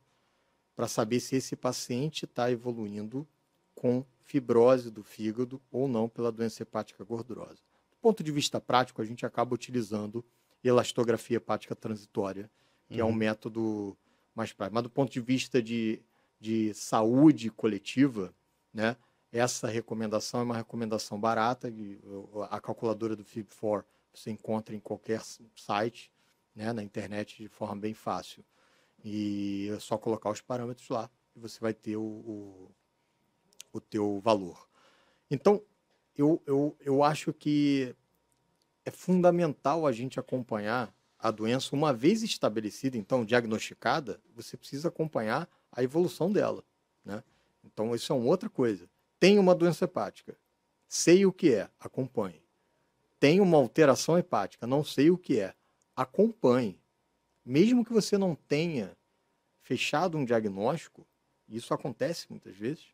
para saber se esse paciente está evoluindo com fibrose do fígado ou não pela doença hepática gordurosa. Do ponto de vista prático, a gente acaba utilizando elastografia hepática transitória, que uhum. é um uhum. método mais prático. Mas do ponto de vista de, de saúde coletiva, né, essa recomendação é uma recomendação barata, e a calculadora do FIB4 você encontra em qualquer site, né, na internet de forma bem fácil. E é só colocar os parâmetros lá e você vai ter o, o o teu valor. Então, eu, eu, eu acho que é fundamental a gente acompanhar a doença uma vez estabelecida, então diagnosticada, você precisa acompanhar a evolução dela, né? Então isso é uma outra coisa. Tem uma doença hepática, sei o que é, acompanhe. Tem uma alteração hepática, não sei o que é, acompanhe. Mesmo que você não tenha fechado um diagnóstico, isso acontece muitas vezes,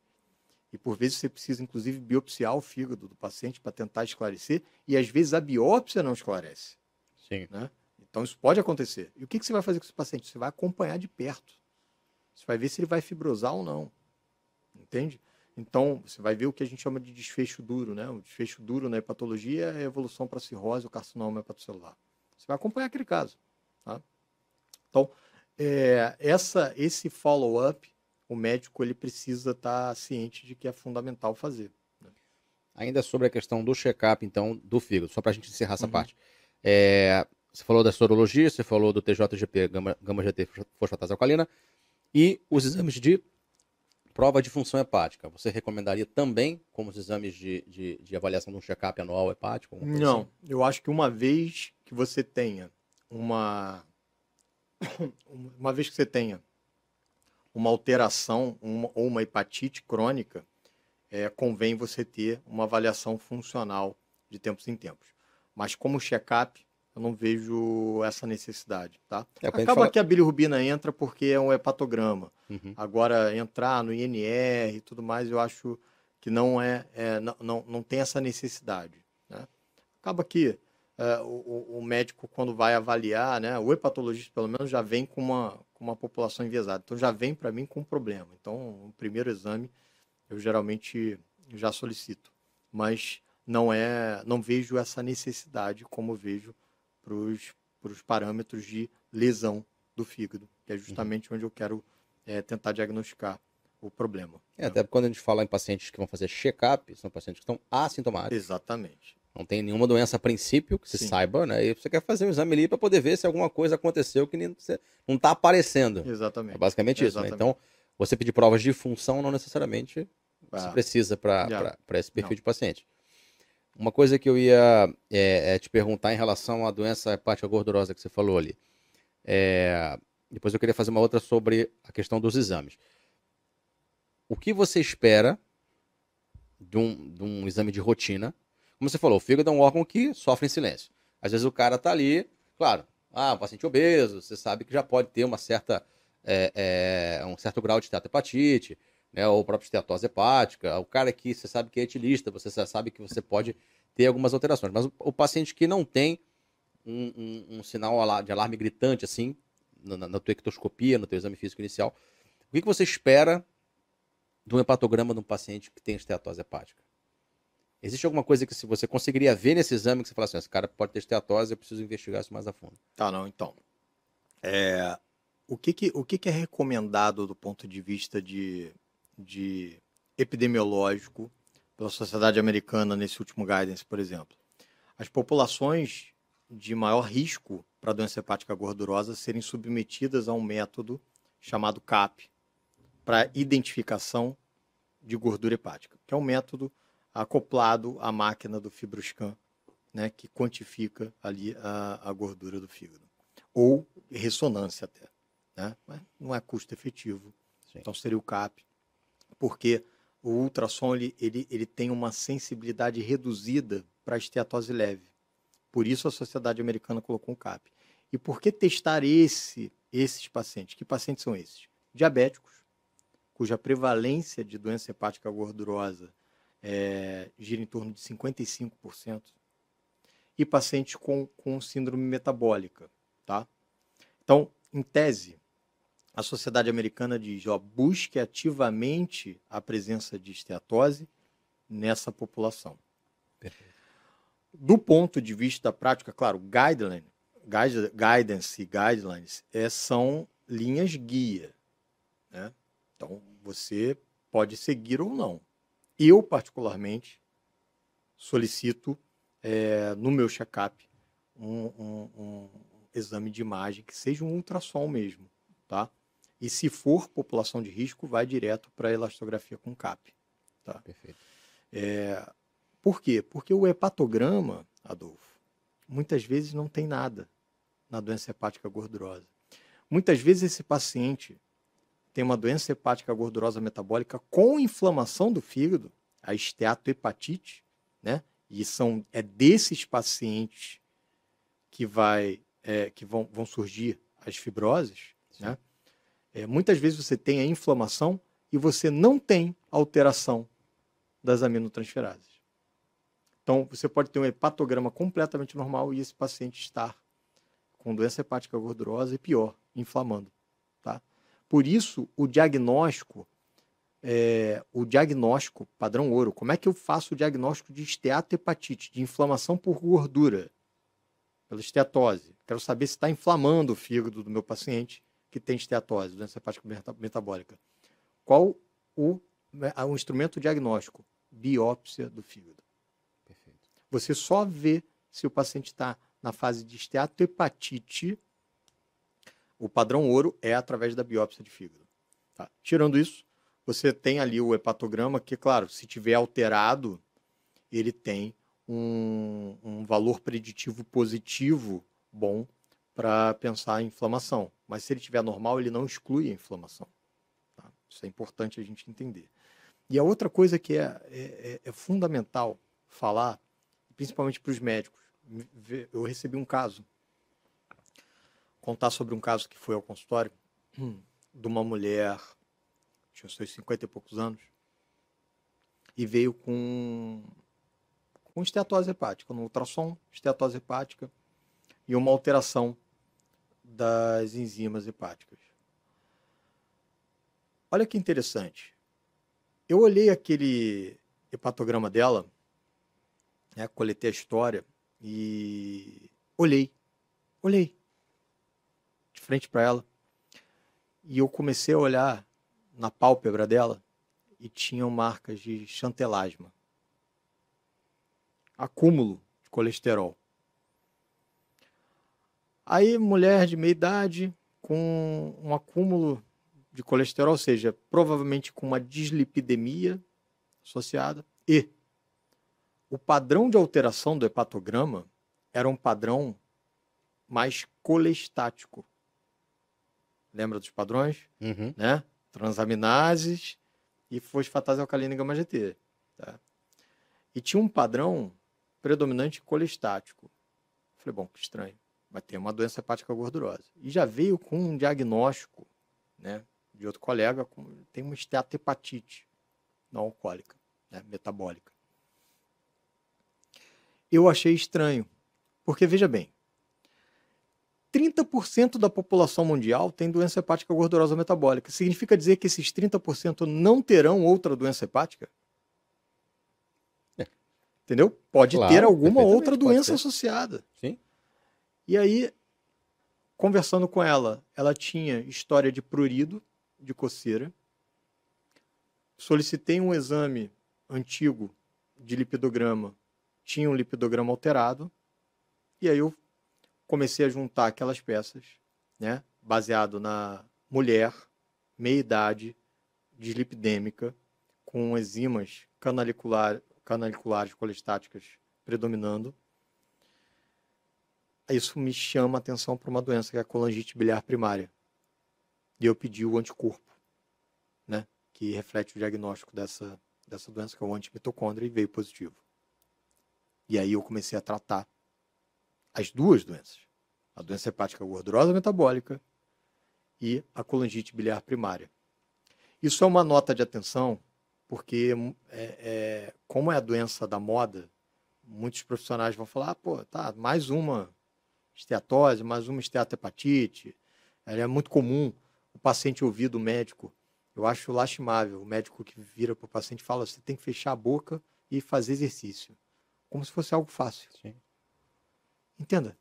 e por vezes você precisa, inclusive, biopsiar o fígado do paciente para tentar esclarecer, e às vezes a biópsia não esclarece. Sim. Né? Então isso pode acontecer. E o que, que você vai fazer com esse paciente? Você vai acompanhar de perto. Você vai ver se ele vai fibrosar ou não. Entende? Então, você vai ver o que a gente chama de desfecho duro, né? O desfecho duro na hepatologia é a evolução para cirrose ou carcinoma hepatocelular. Você vai acompanhar aquele caso. Tá? Então, é, essa, esse follow-up, o médico ele precisa estar tá ciente de que é fundamental fazer. Né? Ainda sobre a questão do check-up, então, do fígado, só para a gente encerrar essa uhum. parte. É, você falou da sorologia, você falou do TJGP, gama, gama GT fosfatase alcalina, e os exames de Prova de função hepática, você recomendaria também como os exames de, de, de avaliação de um check-up anual hepático? Não, assim? eu acho que uma vez que você tenha uma. Uma vez que você tenha uma alteração uma, ou uma hepatite crônica, é, convém você ter uma avaliação funcional de tempos em tempos. Mas como check-up, eu não vejo essa necessidade, tá? É, Acaba fala... que a bilirrubina entra porque é um hepatograma. Uhum. Agora, entrar no INR e tudo mais, eu acho que não é, é não, não, não tem essa necessidade. Né? Acaba que é, o, o, médico, quando vai avaliar, né, o hepatologista, pelo menos, já vem com uma, uma população enviesada. Então, já vem para mim com um problema. Então, o primeiro exame, eu geralmente já solicito. Mas não é, não vejo essa necessidade como vejo para os parâmetros de lesão do fígado, que é justamente uhum. onde eu quero é, tentar diagnosticar o problema. É, até quando a gente fala em pacientes que vão fazer check-up, são pacientes que estão assintomáticos. Exatamente. Não tem nenhuma doença a princípio que se Sim. saiba, né? E você quer fazer um exame ali para poder ver se alguma coisa aconteceu que não está aparecendo. Exatamente. É basicamente isso, né? Então, você pedir provas de função não necessariamente ah, se precisa para esse perfil não. de paciente. Uma coisa que eu ia é, é te perguntar em relação à doença hepática gordurosa que você falou ali. É, depois eu queria fazer uma outra sobre a questão dos exames. O que você espera de um, de um exame de rotina? Como você falou, o fígado é um órgão que sofre em silêncio. Às vezes o cara está ali, claro, ah, um paciente obeso, você sabe que já pode ter uma certa, é, é, um certo grau de hepatite, né, ou própria esteatose hepática, o cara que você sabe que é etilista, você sabe que você pode ter algumas alterações. Mas o, o paciente que não tem um, um, um, sinal de alarme gritante assim, na, na tua ectoscopia, no teu exame físico inicial, o que, que você espera de um hepatograma de um paciente que tem esteatose hepática? Existe alguma coisa que se você conseguiria ver nesse exame que você fala assim, esse cara pode ter esteatose, eu preciso investigar isso mais a fundo? Tá, não, então. É, o que, que, o que, que é recomendado do ponto de vista de de epidemiológico pela Sociedade Americana nesse último guidance, por exemplo. As populações de maior risco para doença hepática gordurosa serem submetidas a um método chamado CAP para identificação de gordura hepática, que é um método acoplado à máquina do FibroScan, né, que quantifica ali a, a gordura do fígado, ou ressonância até, né? mas não é custo efetivo. Sim. Então seria o CAP porque o ultrassom ele, ele, ele tem uma sensibilidade reduzida para a esteatose leve. Por isso a Sociedade Americana colocou um CAP. E por que testar esse, esses pacientes? Que pacientes são esses? Diabéticos, cuja prevalência de doença hepática gordurosa é, gira em torno de 55%, e pacientes com, com síndrome metabólica. Tá? Então, em tese, a Sociedade Americana diz, ó, busque ativamente a presença de esteatose nessa população. Perfeito. Do ponto de vista prático, claro, guideline, guidance e guidelines é, são linhas guia. Né? Então, você pode seguir ou não. Eu, particularmente, solicito é, no meu check-up um, um, um exame de imagem que seja um ultrassom mesmo, tá? E se for população de risco, vai direto para a elastografia com CAP. Tá? Perfeito. É, por quê? Porque o hepatograma, Adolfo, muitas vezes não tem nada na doença hepática gordurosa. Muitas vezes esse paciente tem uma doença hepática gordurosa metabólica com inflamação do fígado, a esteatohepatite, né? E são é desses pacientes que vai é, que vão, vão surgir as fibroses, Sim. né? É, muitas vezes você tem a inflamação e você não tem alteração das aminotransferases. Então, você pode ter um hepatograma completamente normal e esse paciente estar com doença hepática gordurosa e pior, inflamando. Por isso, o diagnóstico, é, o diagnóstico padrão ouro, como é que eu faço o diagnóstico de esteatohepatite, de inflamação por gordura, pela esteatose? Quero saber se está inflamando o fígado do meu paciente que tem esteatose, doença hepática metabólica. Qual o, o instrumento diagnóstico? Biópsia do fígado. Perfeito. Você só vê se o paciente está na fase de esteatohepatite o padrão ouro é através da biópsia de fígado. Tá? Tirando isso, você tem ali o hepatograma, que, claro, se tiver alterado, ele tem um, um valor preditivo positivo bom para pensar em inflamação. Mas se ele estiver normal, ele não exclui a inflamação. Tá? Isso é importante a gente entender. E a outra coisa que é, é, é, é fundamental falar, principalmente para os médicos, eu recebi um caso contar sobre um caso que foi ao consultório de uma mulher, tinha seus 50 e poucos anos, e veio com, com esteatose hepática, no ultrassom, esteatose hepática e uma alteração das enzimas hepáticas. Olha que interessante. Eu olhei aquele hepatograma dela, né, coletei a história e olhei, olhei frente para ela. E eu comecei a olhar na pálpebra dela e tinham marcas de chantelasma. Acúmulo de colesterol. Aí, mulher de meia idade, com um acúmulo de colesterol, ou seja, provavelmente com uma dislipidemia associada, e o padrão de alteração do hepatograma era um padrão mais colestático lembra dos padrões, uhum. né? Transaminases e fosfatase alcalina gama GT. Tá? E tinha um padrão predominante colestático. Falei, bom, que estranho. Vai ter uma doença hepática gordurosa. E já veio com um diagnóstico, né? De outro colega, com, tem uma esteatohepatite não alcoólica, né, metabólica. Eu achei estranho, porque veja bem, 30% da população mundial tem doença hepática gordurosa metabólica. Significa dizer que esses 30% não terão outra doença hepática? É. Entendeu? Pode claro, ter alguma outra doença associada. Sim. E aí, conversando com ela, ela tinha história de prurido, de coceira. Solicitei um exame antigo de lipidograma, tinha um lipidograma alterado. E aí eu comecei a juntar aquelas peças, né, baseado na mulher, meia-idade, dislipidêmica, com enzimas canalicular, canaliculares colestáticas predominando. Isso me chama a atenção para uma doença que é a colangite biliar primária. E eu pedi o anticorpo, né, que reflete o diagnóstico dessa, dessa doença, que é o antimitocôndria, e veio positivo. E aí eu comecei a tratar as duas doenças, a doença hepática gordurosa metabólica e a colangite biliar primária. Isso é uma nota de atenção, porque é, é, como é a doença da moda, muitos profissionais vão falar, ah, pô, tá, mais uma esteatose, mais uma esteatohepatite. Ela é muito comum o paciente ouvir do médico. Eu acho lastimável o médico que vira para o paciente e fala, você tem que fechar a boca e fazer exercício. Como se fosse algo fácil. Sim. Entenda.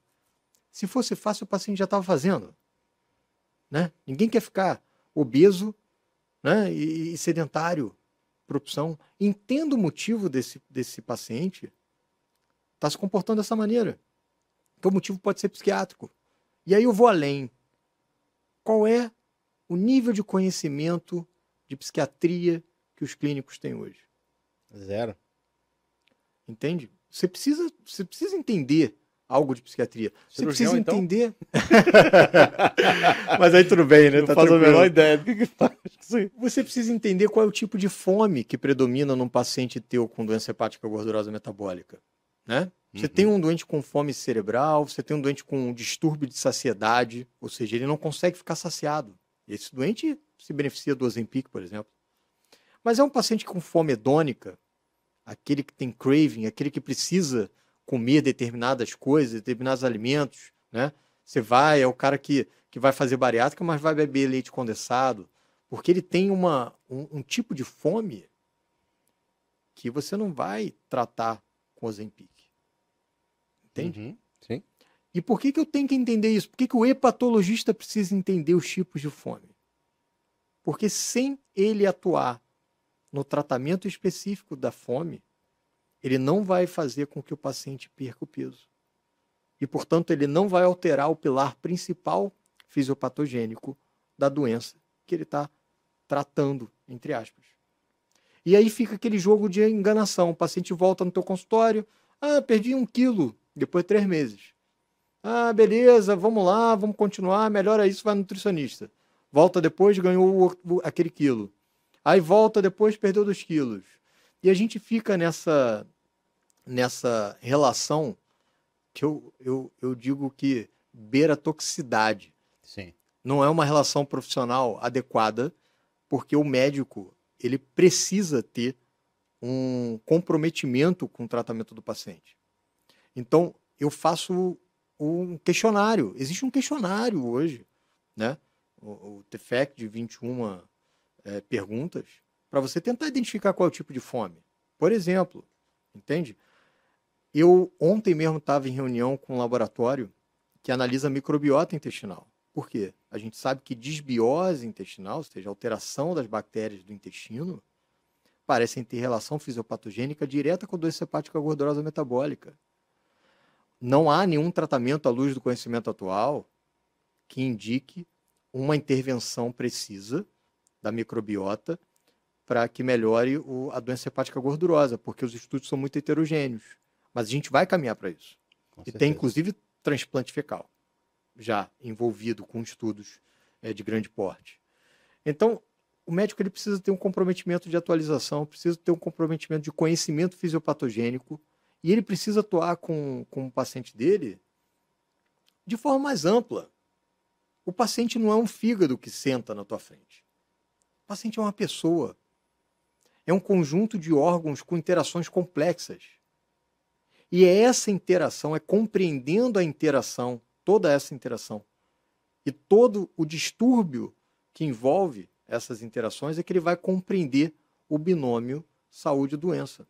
Se fosse fácil, o paciente já estava fazendo. Né? Ninguém quer ficar obeso né? e, e sedentário por opção. Entenda o motivo desse, desse paciente estar tá se comportando dessa maneira. Então o motivo pode ser psiquiátrico. E aí eu vou além. Qual é o nível de conhecimento de psiquiatria que os clínicos têm hoje? Zero. Entende? Você precisa, você precisa entender algo de psiquiatria. Você Cirurgião, precisa então? entender. Mas aí tudo bem, né? Não tá faz a menor ideia do que, que faz. Você precisa entender qual é o tipo de fome que predomina num paciente teu com doença hepática gordurosa metabólica. Né? Você uhum. tem um doente com fome cerebral, você tem um doente com um distúrbio de saciedade, ou seja, ele não consegue ficar saciado. Esse doente se beneficia do Ozempic, por exemplo. Mas é um paciente com fome hedônica, aquele que tem craving, aquele que precisa comer determinadas coisas, determinados alimentos, né? Você vai, é o cara que, que vai fazer bariátrica, mas vai beber leite condensado, porque ele tem uma, um, um tipo de fome que você não vai tratar com Ozempic. Entende? Uhum, sim. E por que, que eu tenho que entender isso? Por que, que o hepatologista precisa entender os tipos de fome? Porque sem ele atuar no tratamento específico da fome, ele não vai fazer com que o paciente perca o peso. E, portanto, ele não vai alterar o pilar principal fisiopatogênico da doença que ele está tratando, entre aspas. E aí fica aquele jogo de enganação. O paciente volta no teu consultório, ah, perdi um quilo depois de três meses. Ah, beleza, vamos lá, vamos continuar, melhora isso, vai nutricionista. Volta depois, ganhou aquele quilo. Aí volta depois, perdeu dois quilos. E a gente fica nessa, nessa relação que eu, eu, eu digo que beira toxicidade. Sim. Não é uma relação profissional adequada, porque o médico ele precisa ter um comprometimento com o tratamento do paciente. Então, eu faço um questionário. Existe um questionário hoje, né? o, o TFEC de 21 é, perguntas, para você tentar identificar qual é o tipo de fome. Por exemplo, entende? Eu ontem mesmo estava em reunião com um laboratório que analisa microbiota intestinal. Por quê? A gente sabe que disbiose intestinal, ou seja, alteração das bactérias do intestino, parecem ter relação fisiopatogênica direta com doença hepática gordurosa metabólica. Não há nenhum tratamento à luz do conhecimento atual que indique uma intervenção precisa da microbiota para que melhore o, a doença hepática gordurosa, porque os estudos são muito heterogêneos. Mas a gente vai caminhar para isso. Com e certeza. tem, inclusive, transplante fecal já envolvido com estudos é, de grande porte. Então, o médico ele precisa ter um comprometimento de atualização, precisa ter um comprometimento de conhecimento fisiopatogênico e ele precisa atuar com, com o paciente dele de forma mais ampla. O paciente não é um fígado que senta na tua frente. O paciente é uma pessoa. É um conjunto de órgãos com interações complexas. E é essa interação, é compreendendo a interação toda essa interação. E todo o distúrbio que envolve essas interações é que ele vai compreender o binômio saúde-doença.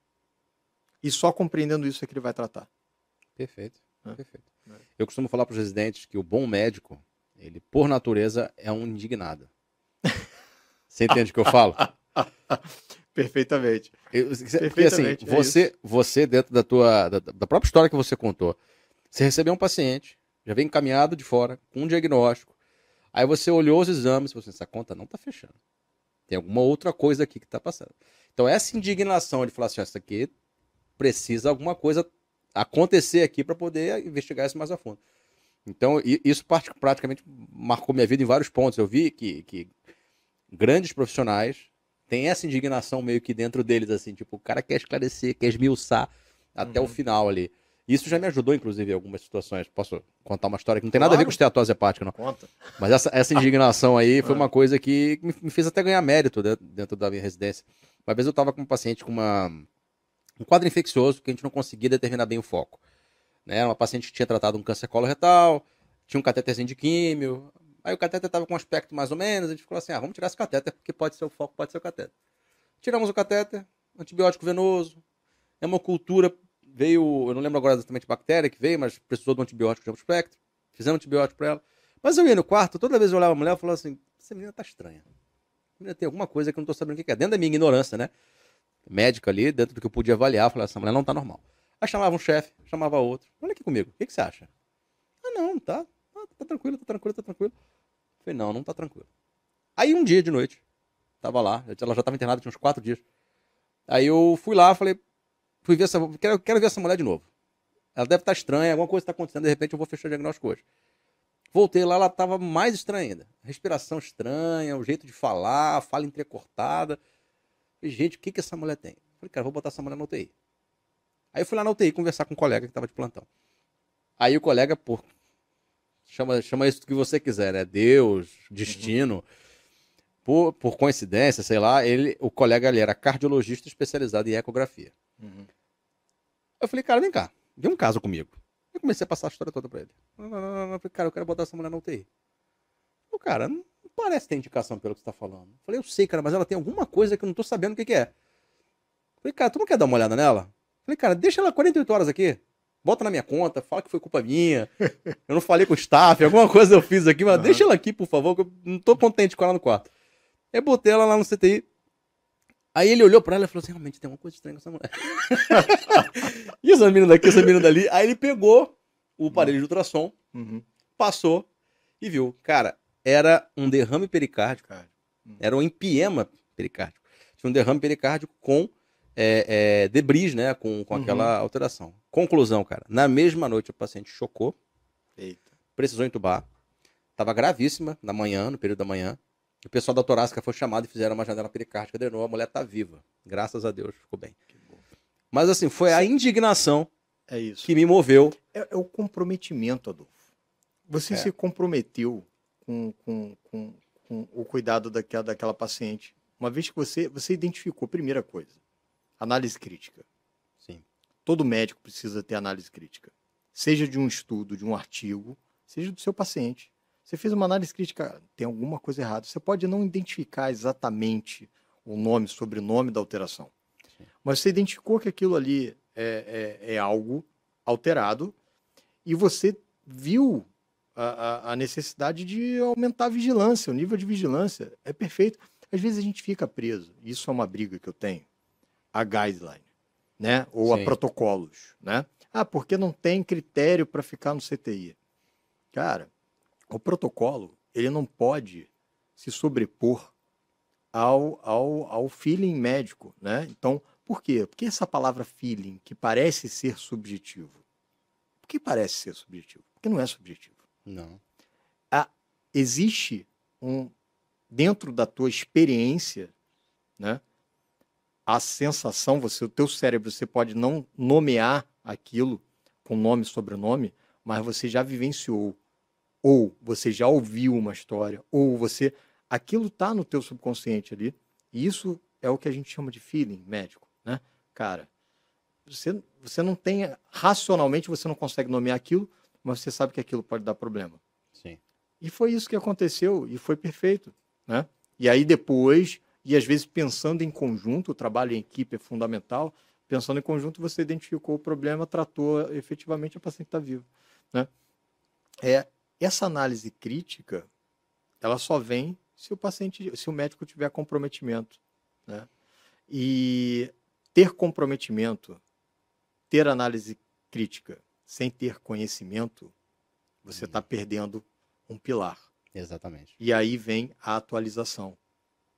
E só compreendendo isso é que ele vai tratar. Perfeito. É. Perfeito. É. Eu costumo falar para os residentes que o bom médico, ele por natureza é um indignado. Você entende o que eu falo? Perfeitamente. Eu, porque assim, é você, você dentro da tua da, da, própria história que você contou, você recebeu um paciente, já vem encaminhado de fora, com um diagnóstico. Aí você olhou os exames e você, assim, essa conta não está fechando. Tem alguma outra coisa aqui que está passando. Então essa indignação de falar assim, essa aqui precisa alguma coisa acontecer aqui para poder investigar isso mais a fundo. Então isso praticamente marcou minha vida em vários pontos. Eu vi que, que grandes profissionais têm essa indignação meio que dentro deles, assim, tipo, o cara quer esclarecer, quer esmiuçar até uhum. o final ali. Isso já me ajudou, inclusive, em algumas situações. Posso contar uma história que não tem nada a ver com esteatose hepática, não. Conta. Mas essa, essa indignação aí foi uma coisa que me fez até ganhar mérito dentro da minha residência. Uma vez eu estava com um paciente com uma, um quadro infeccioso que a gente não conseguia determinar bem o foco. Né? Era uma paciente que tinha tratado um câncer coloretal, tinha um catéterzinho de químio. Aí o catéter estava com um aspecto mais ou menos, a gente falou assim, ah, vamos tirar esse catéter, porque pode ser o foco, pode ser o catéter. Tiramos o catéter, antibiótico venoso, hemocultura veio, eu não lembro agora exatamente a bactéria que veio, mas precisou de um antibiótico de amplo espectro. Fizemos antibiótico para ela. Mas eu ia no quarto, toda vez eu olhava a mulher, eu falava assim: essa menina tá estranha. A menina tem alguma coisa que eu não tô sabendo o que é. Dentro da minha ignorância, né? Médica ali, dentro do que eu podia avaliar, eu falava: essa mulher não tá normal. Aí chamava um chefe, chamava outro. Olha aqui comigo, o que, que você acha? Ah, não, tá. Tá tranquilo, tá tranquilo, tá tranquilo. Eu falei: não, não tá tranquilo. Aí um dia de noite, tava lá, ela já tava internada, tinha uns quatro dias. Aí eu fui lá, falei: fui ver essa. Quero, quero ver essa mulher de novo. Ela deve estar estranha, alguma coisa está acontecendo, de repente eu vou fechar o diagnóstico hoje. Voltei lá, ela estava mais estranha ainda. Respiração estranha, o jeito de falar, fala entrecortada. Falei, gente, o que, que essa mulher tem? Falei, cara, vou botar essa mulher na UTI. Aí eu fui lá na UTI conversar com um colega que estava de plantão. Aí o colega, por. Chama, chama isso do que você quiser, né? Deus, destino. Uhum. Por, por coincidência, sei lá, ele, o colega ali era cardiologista especializado em ecografia. Uhum. Eu falei, cara, vem cá, vem um caso comigo. Eu comecei a passar a história toda pra ele. Eu falei, cara, eu quero botar essa mulher na UTI. Pô, cara, não parece ter indicação pelo que você tá falando. Eu falei, eu sei, cara, mas ela tem alguma coisa que eu não tô sabendo o que, que é. Eu falei, cara, tu não quer dar uma olhada nela? Eu falei, cara, deixa ela 48 horas aqui. Bota na minha conta, fala que foi culpa minha. Eu não falei com o staff, alguma coisa eu fiz aqui, mas uhum. deixa ela aqui, por favor, que eu não tô contente com ela no quarto. Eu botei ela lá no CTI. Aí ele olhou pra ela e falou assim: realmente tem uma coisa estranha com essa mulher. e essa menina daqui, essa menina dali. Aí ele pegou o aparelho de ultrassom, uhum. passou e viu. Cara, era um derrame pericárdico. Uhum. Era um empiema pericárdico. Tinha um derrame pericárdico com é, é, debris, né? Com, com aquela uhum. alteração. Conclusão, cara. Na mesma noite o paciente chocou. Eita. Precisou entubar. Tava gravíssima na manhã, no período da manhã. O pessoal da torácica foi chamado e fizeram uma janela pericárdica, drenou, a mulher tá viva. Graças a Deus, ficou bem. Mas assim, foi a indignação é isso. que me moveu. É, é o comprometimento, Adolfo. Você é. se comprometeu com, com, com, com, o cuidado daquela, daquela paciente. Uma vez que você, você identificou, primeira coisa, análise crítica. Sim. Todo médico precisa ter análise crítica. Seja de um estudo, de um artigo, seja do seu paciente. Você fez uma análise crítica, tem alguma coisa errada. Você pode não identificar exatamente o nome, sobrenome da alteração. Sim. Mas você identificou que aquilo ali é, é, é algo alterado e você viu a, a, necessidade de aumentar a vigilância, o nível de vigilância. É perfeito. Às vezes a gente fica preso, isso é uma briga que eu tenho, a guideline, né? Ou Sim. a protocolos, né? Ah, porque não tem critério para ficar no CTI. Cara, o protocolo ele não pode se sobrepor ao, ao, ao feeling médico, né? Então, por quê? Porque essa palavra feeling, que parece ser subjetivo, por que parece ser subjetivo? Porque não é subjetivo. Não. Ah, existe um dentro da tua experiência, né? A sensação, você, o teu cérebro, você pode não nomear aquilo com nome e sobrenome, mas você já vivenciou ou você já ouviu uma história, ou você. Aquilo está no teu subconsciente ali. E isso é o que a gente chama de feeling médico, né? Cara, você, você não tem. Racionalmente você não consegue nomear aquilo, mas você sabe que aquilo pode dar problema. Sim. E foi isso que aconteceu, e foi perfeito, né? E aí depois, e às vezes pensando em conjunto, o trabalho em equipe é fundamental. Pensando em conjunto, você identificou o problema, tratou efetivamente a paciente está viva, né? É, essa análise crítica, ela só vem se o paciente, se o médico tiver comprometimento, né? E ter comprometimento, ter análise crítica, sem ter conhecimento, você está uhum. perdendo um pilar. Exatamente. E aí vem a atualização.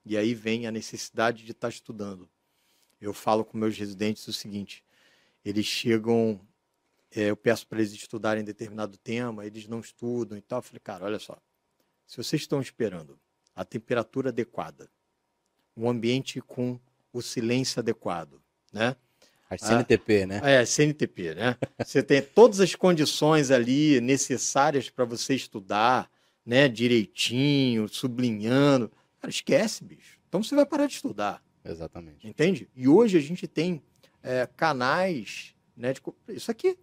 E aí vem a necessidade de estar tá estudando. Eu falo com meus residentes o seguinte: eles chegam é, eu peço para eles estudarem determinado tema, eles não estudam e tal. Eu falei, cara, olha só, se vocês estão esperando a temperatura adequada, um ambiente com o silêncio adequado, né? A CNTP, ah, né? É, CNTP, né? Você tem todas as condições ali necessárias para você estudar, né? Direitinho, sublinhando. Cara, esquece, bicho. Então você vai parar de estudar. Exatamente. Entende? E hoje a gente tem é, canais, né? De, isso aqui,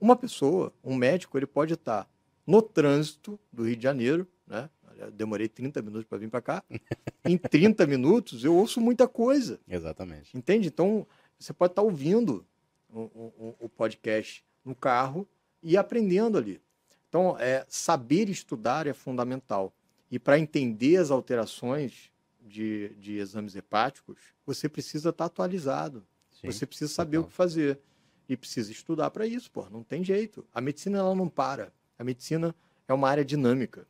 uma pessoa, um médico, ele pode estar no trânsito do Rio de Janeiro, né? Eu demorei 30 minutos para vir para cá. em 30 minutos eu ouço muita coisa. Exatamente. Entende? Então, você pode estar ouvindo o, o, o podcast no carro e aprendendo ali. Então, é, saber estudar é fundamental. E para entender as alterações de, de exames hepáticos, você precisa estar atualizado. Sim, você precisa saber o que fazer. E precisa estudar para isso, pô. Não tem jeito. A medicina ela não para. A medicina é uma área dinâmica.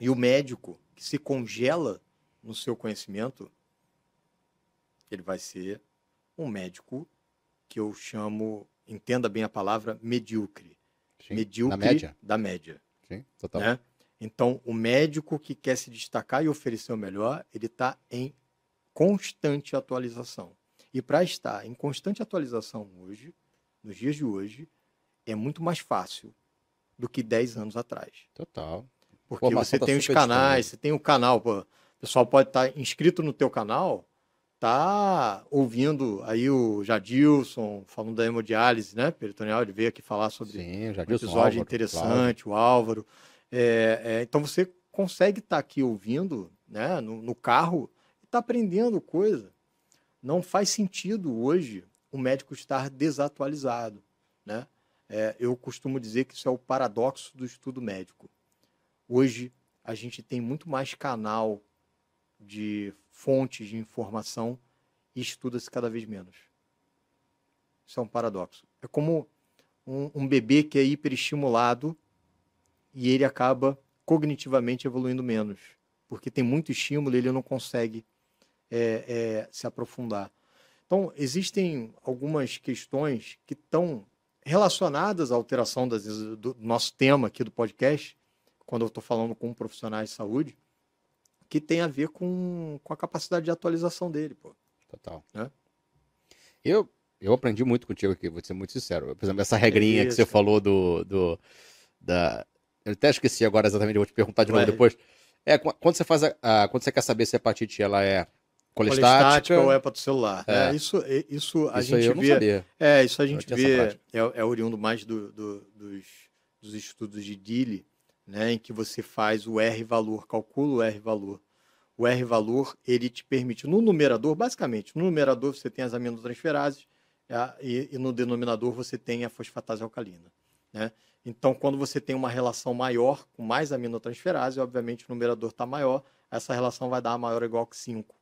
E o médico que se congela no seu conhecimento, ele vai ser um médico que eu chamo, entenda bem a palavra, medíocre. Sim, medíocre da média. Da média Sim, total. Né? Então, o médico que quer se destacar e oferecer o melhor, ele está em constante atualização. E para estar em constante atualização hoje, nos dias de hoje, é muito mais fácil do que 10 anos atrás. Total. Porque você tá tem os canais, você tem o canal, pô, o pessoal pode estar tá inscrito no teu canal, tá ouvindo aí o Jadilson falando da hemodiálise, né, peritoneal, ele veio aqui falar sobre Sim, Jadilson, um episódio Álvaro, interessante, claro. o Álvaro. É, é, então você consegue estar tá aqui ouvindo, né, no, no carro, e está aprendendo coisa. Não faz sentido hoje o médico estar desatualizado, né? É, eu costumo dizer que isso é o paradoxo do estudo médico. Hoje a gente tem muito mais canal de fontes de informação e estuda-se cada vez menos. Isso é um paradoxo. É como um, um bebê que é hiperestimulado e ele acaba cognitivamente evoluindo menos, porque tem muito estímulo e ele não consegue é, é, se aprofundar. Então, existem algumas questões que estão relacionadas à alteração das, do nosso tema aqui do podcast, quando eu estou falando com profissionais de saúde, que tem a ver com, com a capacidade de atualização dele. Pô. Total. Né? Eu, eu aprendi muito contigo aqui, vou ser muito sincero. Por exemplo, essa regrinha é que você falou do, do. da... Eu até esqueci agora exatamente, eu vou te perguntar de novo depois. É, quando você faz a, a, quando você quer saber se a hepatite ela é colestática, colestática ou. É. Né? Isso, isso a isso gente vê. É, isso a gente vê. É, é oriundo mais do, do, dos, dos estudos de Dille, né, em que você faz o R valor, calcula o R valor. O R valor ele te permite no numerador, basicamente, no numerador você tem as aminotransferases é, e, e no denominador você tem a fosfatase alcalina, né? Então, quando você tem uma relação maior com mais aminotransferase, obviamente o numerador está maior, essa relação vai dar maior ou igual que 5.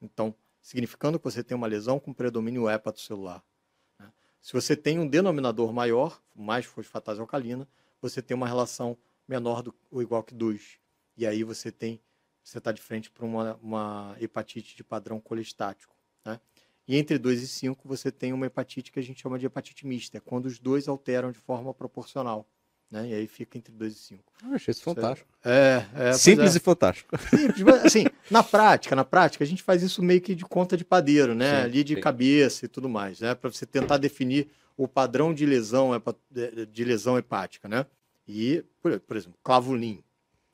Então, significando que você tem uma lesão com predomínio hepatocelular. Né? Se você tem um denominador maior, mais fosfatase alcalina, você tem uma relação menor do, ou igual que 2. E aí você tem você está de frente para uma, uma hepatite de padrão colestático. Né? E entre 2 e 5 você tem uma hepatite que a gente chama de hepatite mista, é quando os dois alteram de forma proporcional. Né? E aí fica entre 2 e 5. Eu achei isso fantástico. É, é Simples é. e fantástico. Simples, mas, assim, na prática, na prática, a gente faz isso meio que de conta de padeiro, né? Sim, Ali de sim. cabeça e tudo mais, né? Para você tentar definir o padrão de lesão, de lesão hepática, né? E, por, por exemplo, clavulin,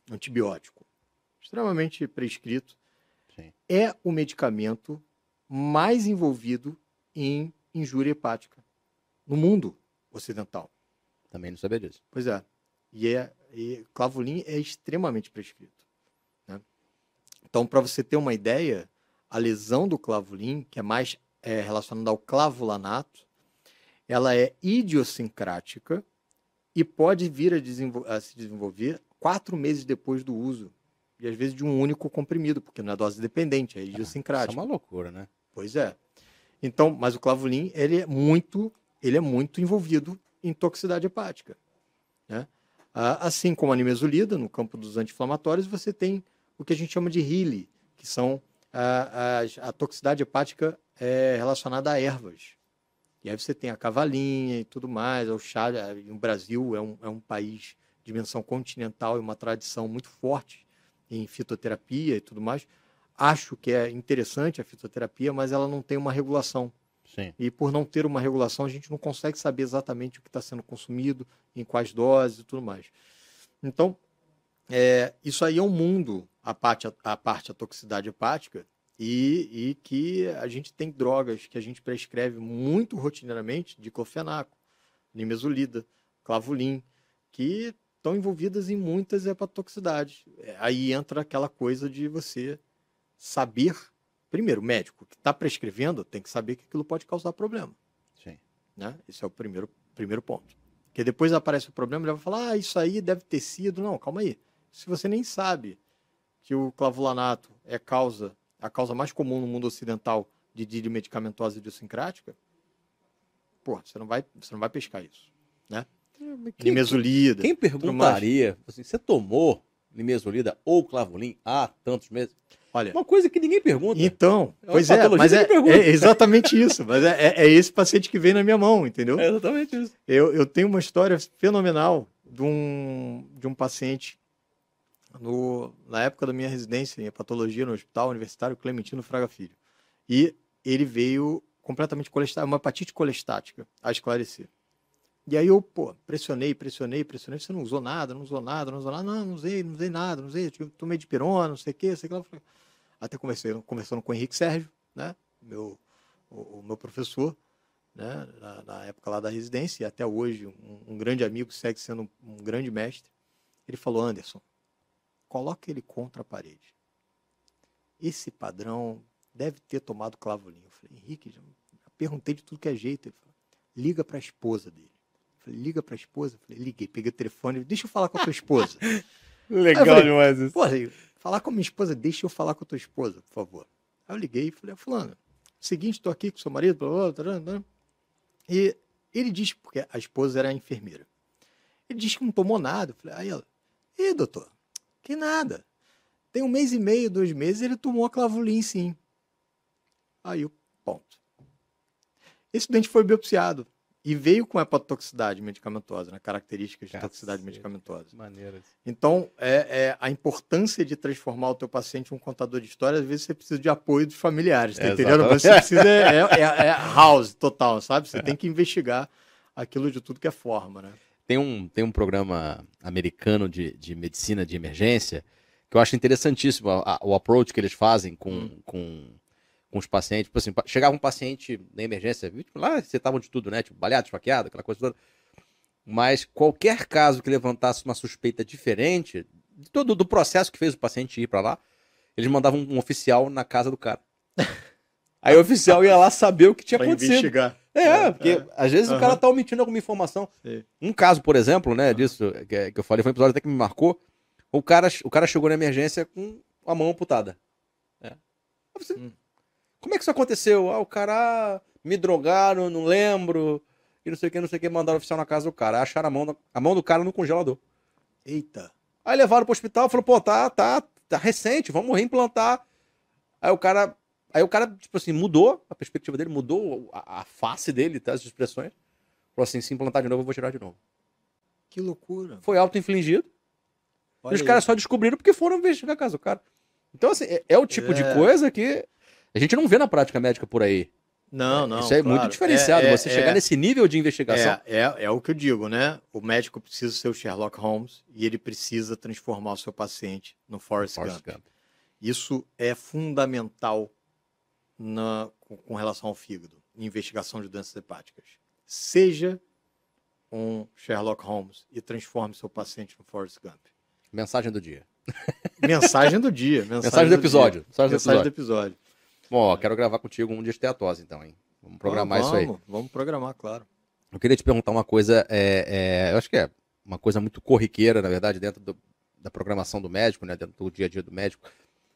antibiótico, extremamente prescrito, sim. é o medicamento mais envolvido em injúria hepática no mundo ocidental. Também não sabia disso. Pois é. E, é, e clavulin é extremamente prescrito. Né? Então, para você ter uma ideia, a lesão do clavulin, que é mais é, relacionada ao clavulanato, ela é idiosincrática e pode vir a, desenvol a, se desenvolver quatro meses depois do uso. E às vezes de um único comprimido, porque não é dose dependente, é idiosincrática. Isso é uma loucura, né? Pois é. Então, mas o clavulin, ele é muito, ele é muito envolvido em toxicidade hepática. Né? Assim como a nimesulida, no campo dos anti-inflamatórios, você tem o que a gente chama de HILI, que são a, a, a toxicidade hepática é, relacionada a ervas. E aí você tem a cavalinha e tudo mais, o chá, o Brasil é um, é um país de dimensão continental e uma tradição muito forte em fitoterapia e tudo mais. Acho que é interessante a fitoterapia, mas ela não tem uma regulação. Sim. E por não ter uma regulação, a gente não consegue saber exatamente o que está sendo consumido, em quais doses e tudo mais. Então, é, isso aí é um mundo, a parte, a, parte a toxicidade hepática, e, e, que a gente tem drogas que a gente prescreve muito rotineiramente, diclofenaco, nimesulida, clavulin, que estão envolvidas em muitas hepatotoxicidades. É, aí entra aquela coisa de você saber primeiro, o médico que está prescrevendo tem que saber que aquilo pode causar problema. Sim. Né? Esse é o primeiro, primeiro ponto. Porque depois aparece o problema, ele vai falar, ah, isso aí deve ter sido. Não, calma aí. Se você nem sabe que o clavulanato é causa, a causa mais comum no mundo ocidental de dílio medicamentosa idiosincrática, pô, você não vai, você não vai pescar isso, né? É, quem. Quem perguntaria, assim, você tomou nimesulida ou clavulin há tantos meses? Olha, uma coisa que ninguém pergunta. Então, é pois é, mas é, é, exatamente isso. Mas é, é, é, esse paciente que vem na minha mão, entendeu? É exatamente isso. Eu, eu tenho uma história fenomenal de um, de um paciente no, na época da minha residência em patologia no Hospital Universitário Clementino Fraga Filho. E ele veio completamente colestático, uma hepatite colestática, a esclarecer. E aí eu, pô, pressionei, pressionei, pressionei. Você não usou nada, não usou nada, não usou nada. Não, não usei, não usei nada, não usei. Tomei de pirona, não sei o quê, sei lá. Até comecei conversando com o Henrique Sérgio, né? Meu, o, o meu professor, né? Na, na, época lá da residência, e até hoje, um, um grande amigo, segue sendo um, um grande mestre. Ele falou, Anderson, coloca ele contra a parede. Esse padrão deve ter tomado clavolinho. Eu falei, Henrique, já perguntei de tudo que é jeito. Ele falou, liga para a esposa dele. Falei, liga para a esposa? Falei, liguei, peguei o telefone, deixa eu falar com a tua esposa. Legal falei, demais isso. Porra, falar com a minha esposa, deixa eu falar com a tua esposa, por favor. Aí eu liguei e falei, fulano, seguinte, estou aqui com seu marido, blá, blá, blá, blá. e ele disse, porque a esposa era enfermeira, ele disse que não tomou nada. Eu falei, aí ela, e doutor, que nada. Tem um mês e meio, dois meses, ele tomou a clavulim sim. Aí o ponto. Esse doente foi biopsiado e veio com hepatotoxicidade medicamentosa, né? características de Cacete. toxicidade medicamentosa. Maneiro. Então, é, é, a importância de transformar o teu paciente em um contador de história, às vezes você precisa de apoio dos familiares, tá é, entendendo? Você precisa, é, é, é, house total, sabe? Você é. tem que investigar aquilo de tudo que é forma, né? Tem um, tem um programa americano de, de medicina de emergência que eu acho interessantíssimo a, a, o approach que eles fazem com, hum. com com os pacientes. Tipo assim, chegava um paciente na emergência, lá você tava de tudo, né? Tipo, baleado, esfaqueado, aquela coisa toda. Mas qualquer caso que levantasse uma suspeita diferente, de todo do processo que fez o paciente ir para lá, eles mandavam um oficial na casa do cara. Aí o oficial ia lá saber o que tinha pra acontecido. Investigar. É, é porque é. às vezes uhum. o cara tá omitindo alguma informação. Sim. Um caso, por exemplo, né, disso que, que eu falei, foi um episódio até que me marcou. O cara, o cara chegou na emergência com a mão amputada. É. Você, hum. Como é que isso aconteceu? Ah, o cara ah, me drogaram, não lembro. E não sei o que, não sei o que, mandaram o oficial na casa do cara. Acharam a mão, a mão do cara no congelador. Eita. Aí levaram pro hospital, falou, pô, tá, tá, tá recente, vamos reimplantar. Aí o cara, aí o cara, tipo assim, mudou a perspectiva dele, mudou a, a face dele, tá, as expressões. Falou assim, se implantar de novo, eu vou tirar de novo. Que loucura. Foi auto-infligido. E os caras só descobriram porque foram investigar a casa do cara. Então, assim, é, é o tipo é. de coisa que a gente não vê na prática médica por aí. Não, não. Isso é claro. muito diferenciado. É, é, você chegar é, nesse nível de investigação. É, é, é, o que eu digo, né? O médico precisa ser o Sherlock Holmes e ele precisa transformar o seu paciente no Forrest, Forrest Gump. Gump. Isso é fundamental na, com, relação ao fígado, em investigação de doenças hepáticas. Seja um Sherlock Holmes e transforme seu paciente no Forrest Gump. Mensagem do dia. Mensagem do dia. Mensagem, mensagem do, do, episódio. Mensagem, mensagem do episódio. Bom, quero gravar contigo um dia de teatose, então, hein? Vamos programar vamos, isso aí. Vamos programar, claro. Eu queria te perguntar uma coisa, é, é, eu acho que é uma coisa muito corriqueira, na verdade, dentro do, da programação do médico, né, dentro do dia a dia do médico.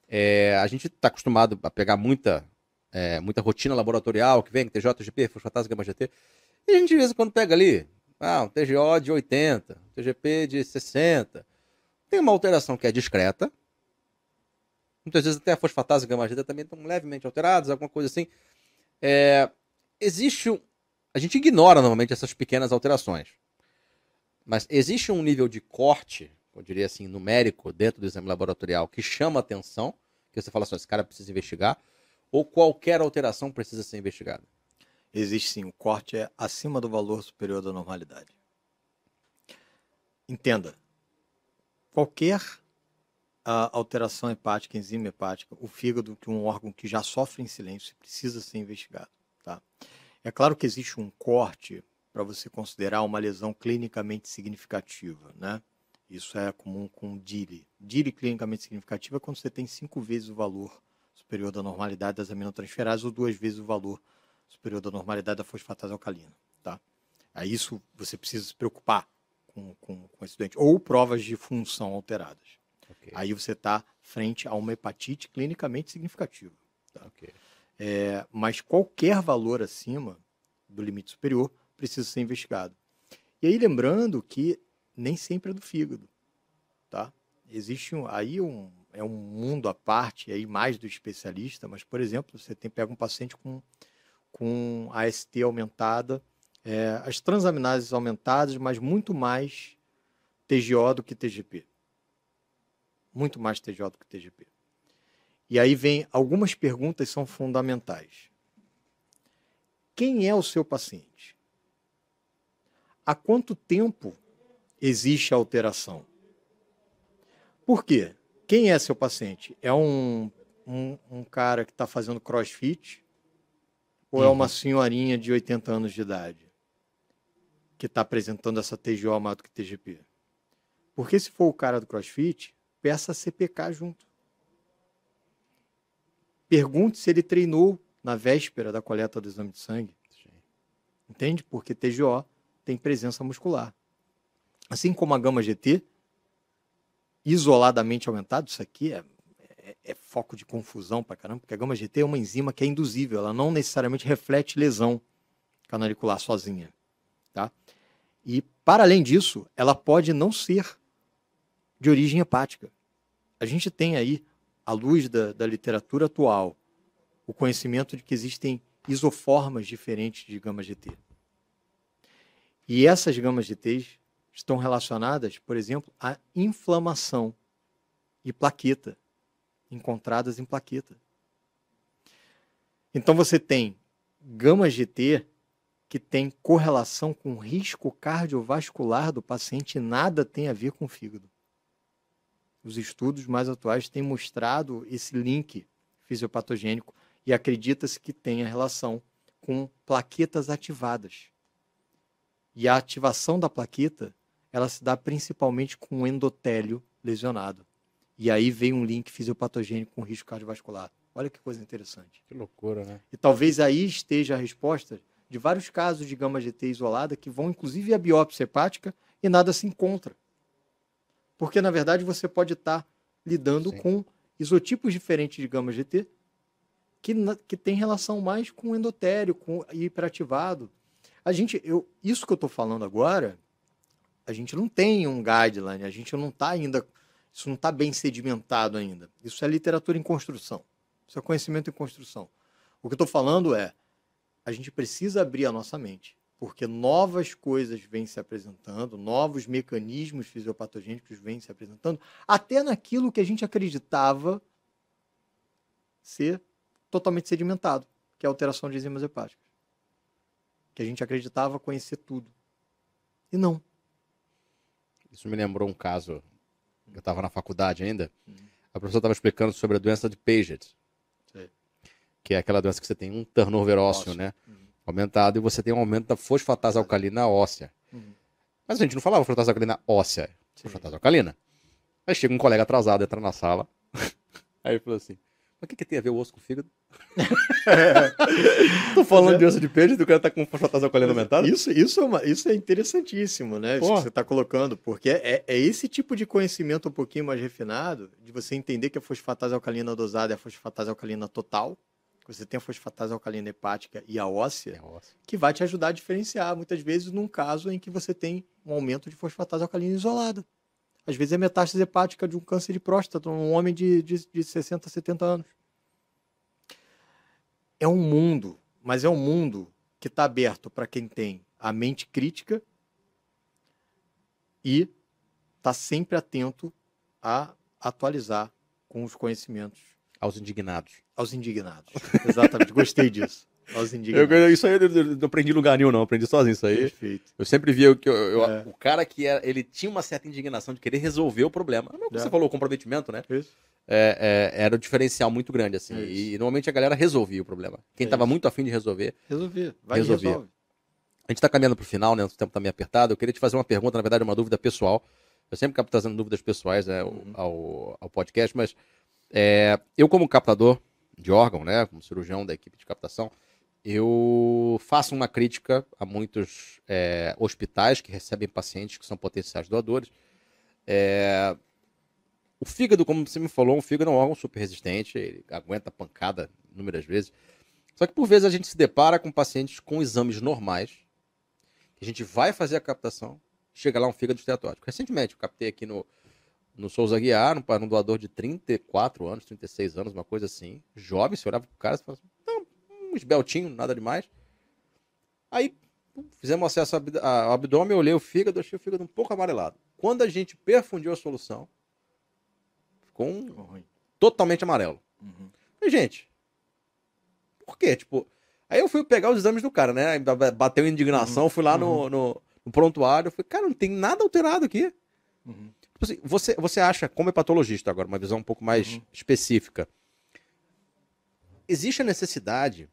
É, a gente está acostumado a pegar muita, é, muita rotina laboratorial que vem, TJ, GP, fosfatase, gama GT, e a gente de vez em quando pega ali, ah, um TGO de 80, um TGP de 60. Tem uma alteração que é discreta, Muitas vezes até a fosfatase e gama também estão levemente alterados, alguma coisa assim. É, existe um... A gente ignora normalmente essas pequenas alterações. Mas existe um nível de corte, eu diria assim, numérico, dentro do exame laboratorial que chama atenção, que você fala assim, esse cara precisa investigar, ou qualquer alteração precisa ser investigada? Existe sim, o corte é acima do valor superior da normalidade. Entenda, qualquer a alteração hepática, enzima hepática, o fígado, que é um órgão que já sofre em silêncio, precisa ser investigado. Tá? É claro que existe um corte para você considerar uma lesão clinicamente significativa, né? Isso é comum com DILI. DILI clinicamente significativa é quando você tem cinco vezes o valor superior da normalidade das aminotransferases ou duas vezes o valor superior da normalidade da fosfatase alcalina, tá? Aí isso você precisa se preocupar com, com, com esse doente. Ou provas de função alteradas. Okay. Aí você está frente a uma hepatite clinicamente significativa. Tá? Okay. É, mas qualquer valor acima do limite superior precisa ser investigado. E aí lembrando que nem sempre é do fígado, tá? Existe um, aí um, é um mundo à parte aí mais do especialista, mas por exemplo você tem pega um paciente com com AST aumentada, é, as transaminases aumentadas, mas muito mais TGO do que TGP muito mais TJ do que TGP. E aí vem algumas perguntas são fundamentais. Quem é o seu paciente? Há quanto tempo existe a alteração? Por quê? Quem é seu paciente? É um, um, um cara que está fazendo crossfit? Ou uhum. é uma senhorinha de 80 anos de idade que está apresentando essa TGO maior do que TGP? Porque se for o cara do crossfit, peça CPK junto. Pergunte se ele treinou na véspera da coleta do exame de sangue. Entende? Porque TGO tem presença muscular. Assim como a gama GT, isoladamente aumentado, isso aqui é, é, é foco de confusão para caramba, porque a gama GT é uma enzima que é induzível, ela não necessariamente reflete lesão canalicular sozinha. Tá? E, para além disso, ela pode não ser de origem hepática. A gente tem aí, à luz da, da literatura atual, o conhecimento de que existem isoformas diferentes de gama GT. E essas gamas GTs estão relacionadas, por exemplo, à inflamação e plaqueta, encontradas em plaqueta. Então você tem gama GT que tem correlação com risco cardiovascular do paciente nada tem a ver com o fígado. Os estudos mais atuais têm mostrado esse link fisiopatogênico e acredita-se que tenha relação com plaquetas ativadas. E a ativação da plaqueta, ela se dá principalmente com o endotélio lesionado. E aí vem um link fisiopatogênico com risco cardiovascular. Olha que coisa interessante. Que loucura, né? E talvez aí esteja a resposta de vários casos de gama GT isolada que vão inclusive à biópsia hepática e nada se encontra. Porque, na verdade, você pode estar lidando Sim. com isotipos diferentes de gama GT que, que tem relação mais com endotélio, com hiperativado. A gente, eu, isso que eu estou falando agora, a gente não tem um guideline, a gente não está ainda, isso não está bem sedimentado ainda. Isso é literatura em construção, isso é conhecimento em construção. O que eu estou falando é, a gente precisa abrir a nossa mente, porque novas coisas vêm se apresentando, novos mecanismos fisiopatogênicos vêm se apresentando, até naquilo que a gente acreditava ser totalmente sedimentado, que é a alteração de enzimas hepáticas. Que a gente acreditava conhecer tudo. E não. Isso me lembrou um caso, eu estava na faculdade ainda, uhum. a professora estava explicando sobre a doença de Paget que é aquela doença que você tem um turnover ósseo, ósseo. né? Uhum. Aumentado, e você tem um aumento da fosfatase alcalina óssea. Uhum. Mas a gente não falava fosfatase alcalina óssea, Sim. fosfatase alcalina. Aí chega um colega atrasado, entra na sala, aí ele falou assim, mas o que, que tem a ver o osso com o fígado? Tô falando é. de osso de peixe e o cara tá com fosfatase alcalina aumentada? Isso, isso, é uma, isso é interessantíssimo, né? Isso que você está colocando, porque é, é esse tipo de conhecimento um pouquinho mais refinado, de você entender que a fosfatase alcalina dosada é a fosfatase alcalina total, você tem a fosfatase alcalina hepática e a óssea, é óssea, que vai te ajudar a diferenciar, muitas vezes, num caso em que você tem um aumento de fosfatase alcalina isolada. Às vezes é metástase hepática de um câncer de próstata, um homem de, de, de 60, 70 anos. É um mundo, mas é um mundo que está aberto para quem tem a mente crítica e está sempre atento a atualizar com os conhecimentos aos indignados. Aos indignados. Exatamente. Gostei disso. Aos indignados. Eu, isso aí eu não aprendi em lugar nenhum, não. Aprendi sozinho isso aí. Perfeito. Eu sempre via que eu, eu, é. o cara que era, ele tinha uma certa indignação de querer resolver o problema. Não é o que é. você falou, o comprometimento, né? Isso. É, é, era um diferencial muito grande, assim. É e normalmente a galera resolvia o problema. Quem estava é muito afim de resolver. Resolvia. Vai resolvia. Resolve. A gente está caminhando para o final, né? O tempo está meio apertado. Eu queria te fazer uma pergunta, na verdade, uma dúvida pessoal. Eu sempre acabo trazendo dúvidas pessoais né, uhum. ao, ao podcast, mas é, eu, como captador de órgão, né, como cirurgião da equipe de captação, eu faço uma crítica a muitos é, hospitais que recebem pacientes que são potenciais doadores. É, o fígado, como você me falou, um fígado é um órgão super resistente, ele aguenta pancada inúmeras vezes. Só que por vezes a gente se depara com pacientes com exames normais, a gente vai fazer a captação, chega lá um fígado esteatótico. Recentemente, eu captei aqui no, no Souza Guiar, um, um doador de 34 anos, 36 anos, uma coisa assim. Jovem, você olhava pro cara e falava assim, não, um esbeltinho, nada demais. Aí fizemos acesso ao abdômen, olhei o fígado, achei o fígado um pouco amarelado. Quando a gente perfundiu a solução, ficou um, totalmente amarelo. Uhum. E, gente, por quê? Tipo, aí eu fui pegar os exames do cara, né? Bateu indignação, uhum. fui lá no, uhum. no, no prontuário, falei, cara, não tem nada alterado aqui. Uhum. Tipo assim, você, você acha, como hepatologista agora, uma visão um pouco mais uhum. específica, existe a necessidade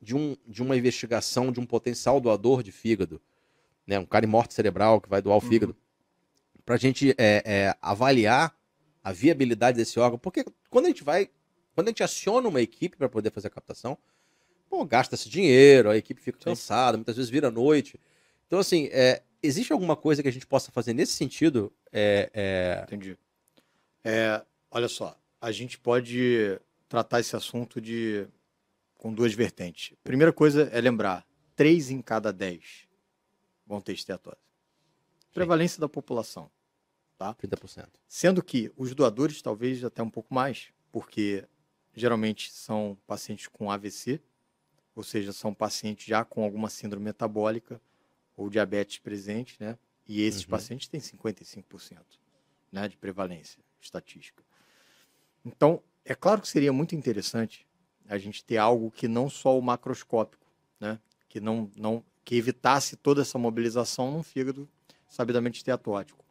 de, um, de uma investigação de um potencial doador de fígado, né, um cara em morte cerebral que vai doar o uhum. fígado, para a gente é, é, avaliar a viabilidade desse órgão, porque quando a gente vai, quando a gente aciona uma equipe para poder fazer a captação, gasta-se dinheiro, a equipe fica cansada, muitas vezes vira noite. Então, assim, é, existe alguma coisa que a gente possa fazer nesse sentido? É, é... Entendi. É, olha só, a gente pode tratar esse assunto de com duas vertentes. Primeira coisa é lembrar, três em cada dez vão ter esteatose. Prevalência Sim. da população. Tá? 30%. Sendo que os doadores talvez até um pouco mais, porque geralmente são pacientes com AVC, ou seja, são pacientes já com alguma síndrome metabólica ou diabetes presente, né? E esses uhum. pacientes têm 55% né, de prevalência estatística. Então, é claro que seria muito interessante a gente ter algo que não só o macroscópico, né? Que não, não que evitasse toda essa mobilização num fígado sabidamente esteatótico.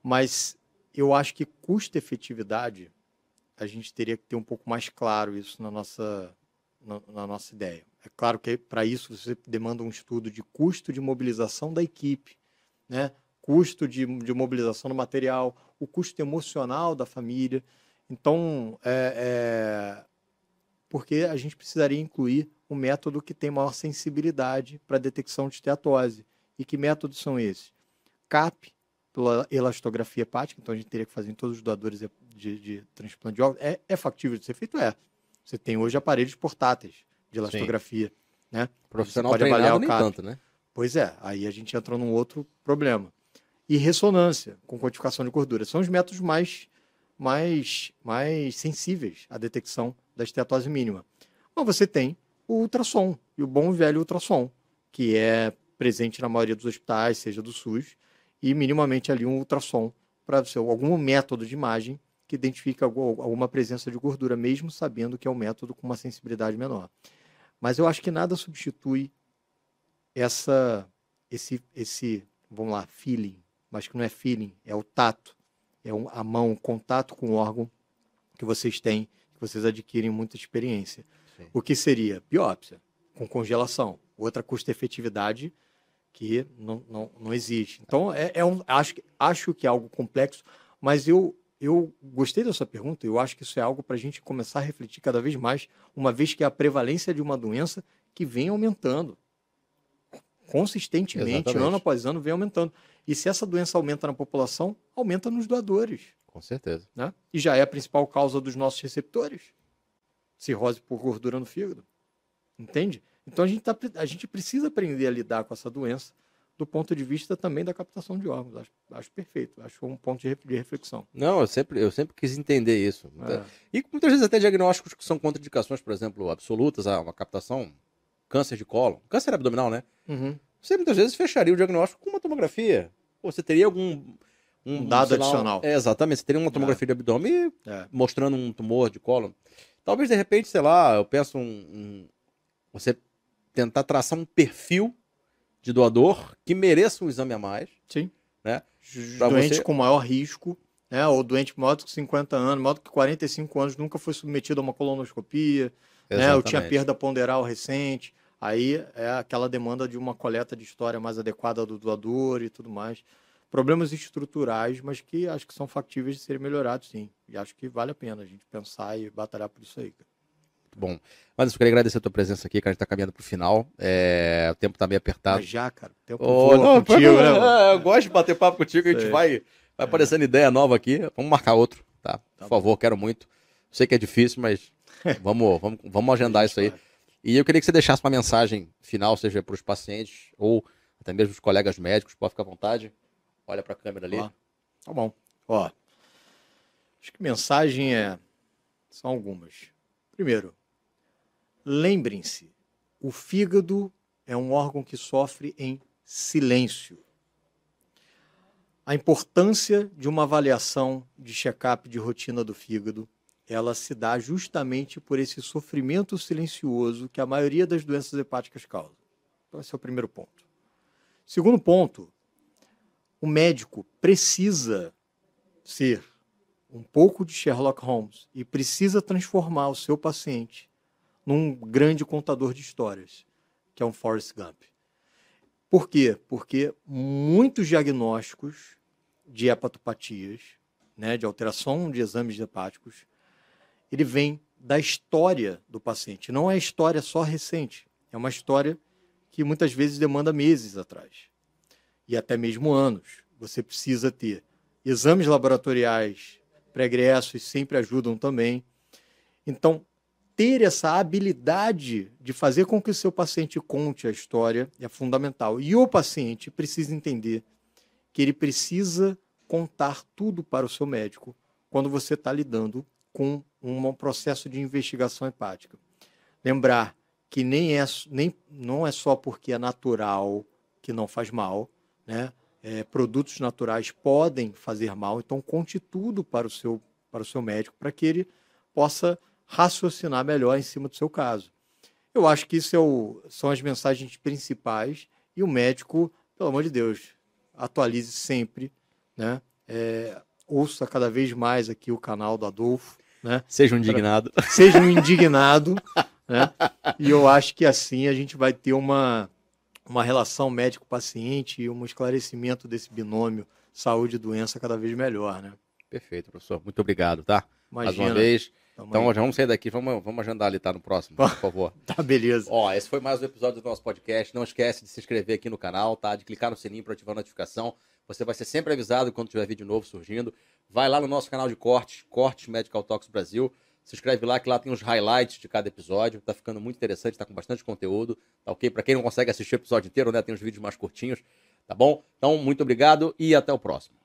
Mas eu acho que custo-efetividade a gente teria que ter um pouco mais claro isso na nossa, na, na nossa ideia. É claro que para isso você demanda um estudo de custo de mobilização da equipe, né? custo de, de mobilização do material, o custo emocional da família. Então, é, é, porque a gente precisaria incluir um método que tem maior sensibilidade para detecção de esteatose. E que métodos são esses? CAP, pela elastografia hepática, então a gente teria que fazer em todos os doadores de, de transplante de órgãos. É, é factível de ser feito? É. Você tem hoje aparelhos portáteis de elastografia. Sim. Né? Profissional pode avaliar o nem tanto, né? Pois é, aí a gente entra num outro problema. E ressonância com codificação de gordura. São os métodos mais, mais, mais sensíveis à detecção da esteatose mínima. Mas você tem o ultrassom, e o bom velho ultrassom, que é presente na maioria dos hospitais, seja do SUS, e minimamente ali um ultrassom para algum método de imagem que identifica alguma presença de gordura, mesmo sabendo que é um método com uma sensibilidade menor. Mas eu acho que nada substitui essa, esse, esse, vamos lá, feeling, mas que não é feeling, é o tato, é a mão, o contato com o órgão que vocês têm, que vocês adquirem muita experiência. Sim. O que seria biópsia, com congelação, outra custo-efetividade que não, não, não existe. Então, é, é um, acho, acho que é algo complexo, mas eu eu gostei dessa pergunta, eu acho que isso é algo para a gente começar a refletir cada vez mais, uma vez que a prevalência de uma doença que vem aumentando consistentemente, Exatamente. ano após ano, vem aumentando. E se essa doença aumenta na população, aumenta nos doadores. Com certeza. Né? E já é a principal causa dos nossos receptores. Cirrose por gordura no fígado. Entende? Então a gente, tá, a gente precisa aprender a lidar com essa doença do ponto de vista também da captação de órgãos. Acho, acho perfeito, acho um ponto de, reflexão. Não, eu sempre, eu sempre quis entender isso. É. E muitas vezes até diagnósticos que são contraindicações, por exemplo, absolutas, a uma captação, câncer de colo, câncer abdominal, né? Uhum. Você muitas vezes fecharia o diagnóstico com uma tomografia. Ou você teria algum um, um dado adicional. É, exatamente, você teria uma tomografia é. de abdômen é. mostrando um tumor de colo. Talvez de repente, sei lá, eu penso um, um você tentar traçar um perfil de doador que mereça um exame a mais. Sim. Né? Doente você... com maior risco, né? ou doente maior do que 50 anos, maior do que 45 anos, nunca foi submetido a uma colonoscopia, né? ou tinha perda ponderal recente. Aí é aquela demanda de uma coleta de história mais adequada do doador e tudo mais. Problemas estruturais, mas que acho que são factíveis de serem melhorados, sim. E acho que vale a pena a gente pensar e batalhar por isso aí. Cara. Muito bom. Mas eu queria agradecer a tua presença aqui, que a gente está caminhando para o final. É... O tempo está meio apertado. Mas já, cara. O tempo oh, não, contigo, né, mano? Eu gosto de bater papo contigo, a gente vai, vai aparecendo ideia nova aqui. Vamos marcar outro, tá? Por tá favor, bom. quero muito. Sei que é difícil, mas vamos, vamos, vamos agendar isso aí. E eu queria que você deixasse uma mensagem final, seja para os pacientes ou até mesmo os colegas médicos, pode ficar à vontade. Olha para a câmera ali. Ó, tá bom. Ó, acho que mensagem é. São algumas. Primeiro, Lembrem-se, o fígado é um órgão que sofre em silêncio. A importância de uma avaliação de check-up de rotina do fígado, ela se dá justamente por esse sofrimento silencioso que a maioria das doenças hepáticas causa. Então esse é o primeiro ponto. Segundo ponto, o médico precisa ser um pouco de Sherlock Holmes e precisa transformar o seu paciente num grande contador de histórias, que é um Forrest Gump. Por quê? Porque muitos diagnósticos de hepatopatias, né, de alteração de exames hepáticos, ele vem da história do paciente. Não é história só recente, é uma história que muitas vezes demanda meses atrás e até mesmo anos. Você precisa ter exames laboratoriais pregressos, sempre ajudam também. Então, ter essa habilidade de fazer com que o seu paciente conte a história é fundamental. E o paciente precisa entender que ele precisa contar tudo para o seu médico quando você está lidando com um processo de investigação hepática. Lembrar que nem é, nem, não é só porque é natural que não faz mal, né? É, produtos naturais podem fazer mal, então conte tudo para o seu, para o seu médico para que ele possa raciocinar melhor em cima do seu caso. Eu acho que isso é o, são as mensagens principais e o médico, pelo amor de Deus, atualize sempre, né? É, ouça cada vez mais aqui o canal do Adolfo, né? Seja um indignado. Seja um indignado, né? E eu acho que assim a gente vai ter uma, uma relação médico-paciente e um esclarecimento desse binômio saúde e doença cada vez melhor, né? Perfeito, professor. Muito obrigado, tá? Imagina. Mais uma vez. Tamo então, aí. já vamos sair daqui, vamos, vamos agendar ali, tá? No próximo, por favor. tá, beleza. Ó, esse foi mais um episódio do nosso podcast. Não esquece de se inscrever aqui no canal, tá? De clicar no sininho para ativar a notificação. Você vai ser sempre avisado quando tiver vídeo novo surgindo. Vai lá no nosso canal de cortes, Cortes Medical Talks Brasil. Se inscreve lá, que lá tem os highlights de cada episódio. Tá ficando muito interessante, tá com bastante conteúdo. Tá ok? Para quem não consegue assistir o episódio inteiro, né? Tem os vídeos mais curtinhos, tá bom? Então, muito obrigado e até o próximo.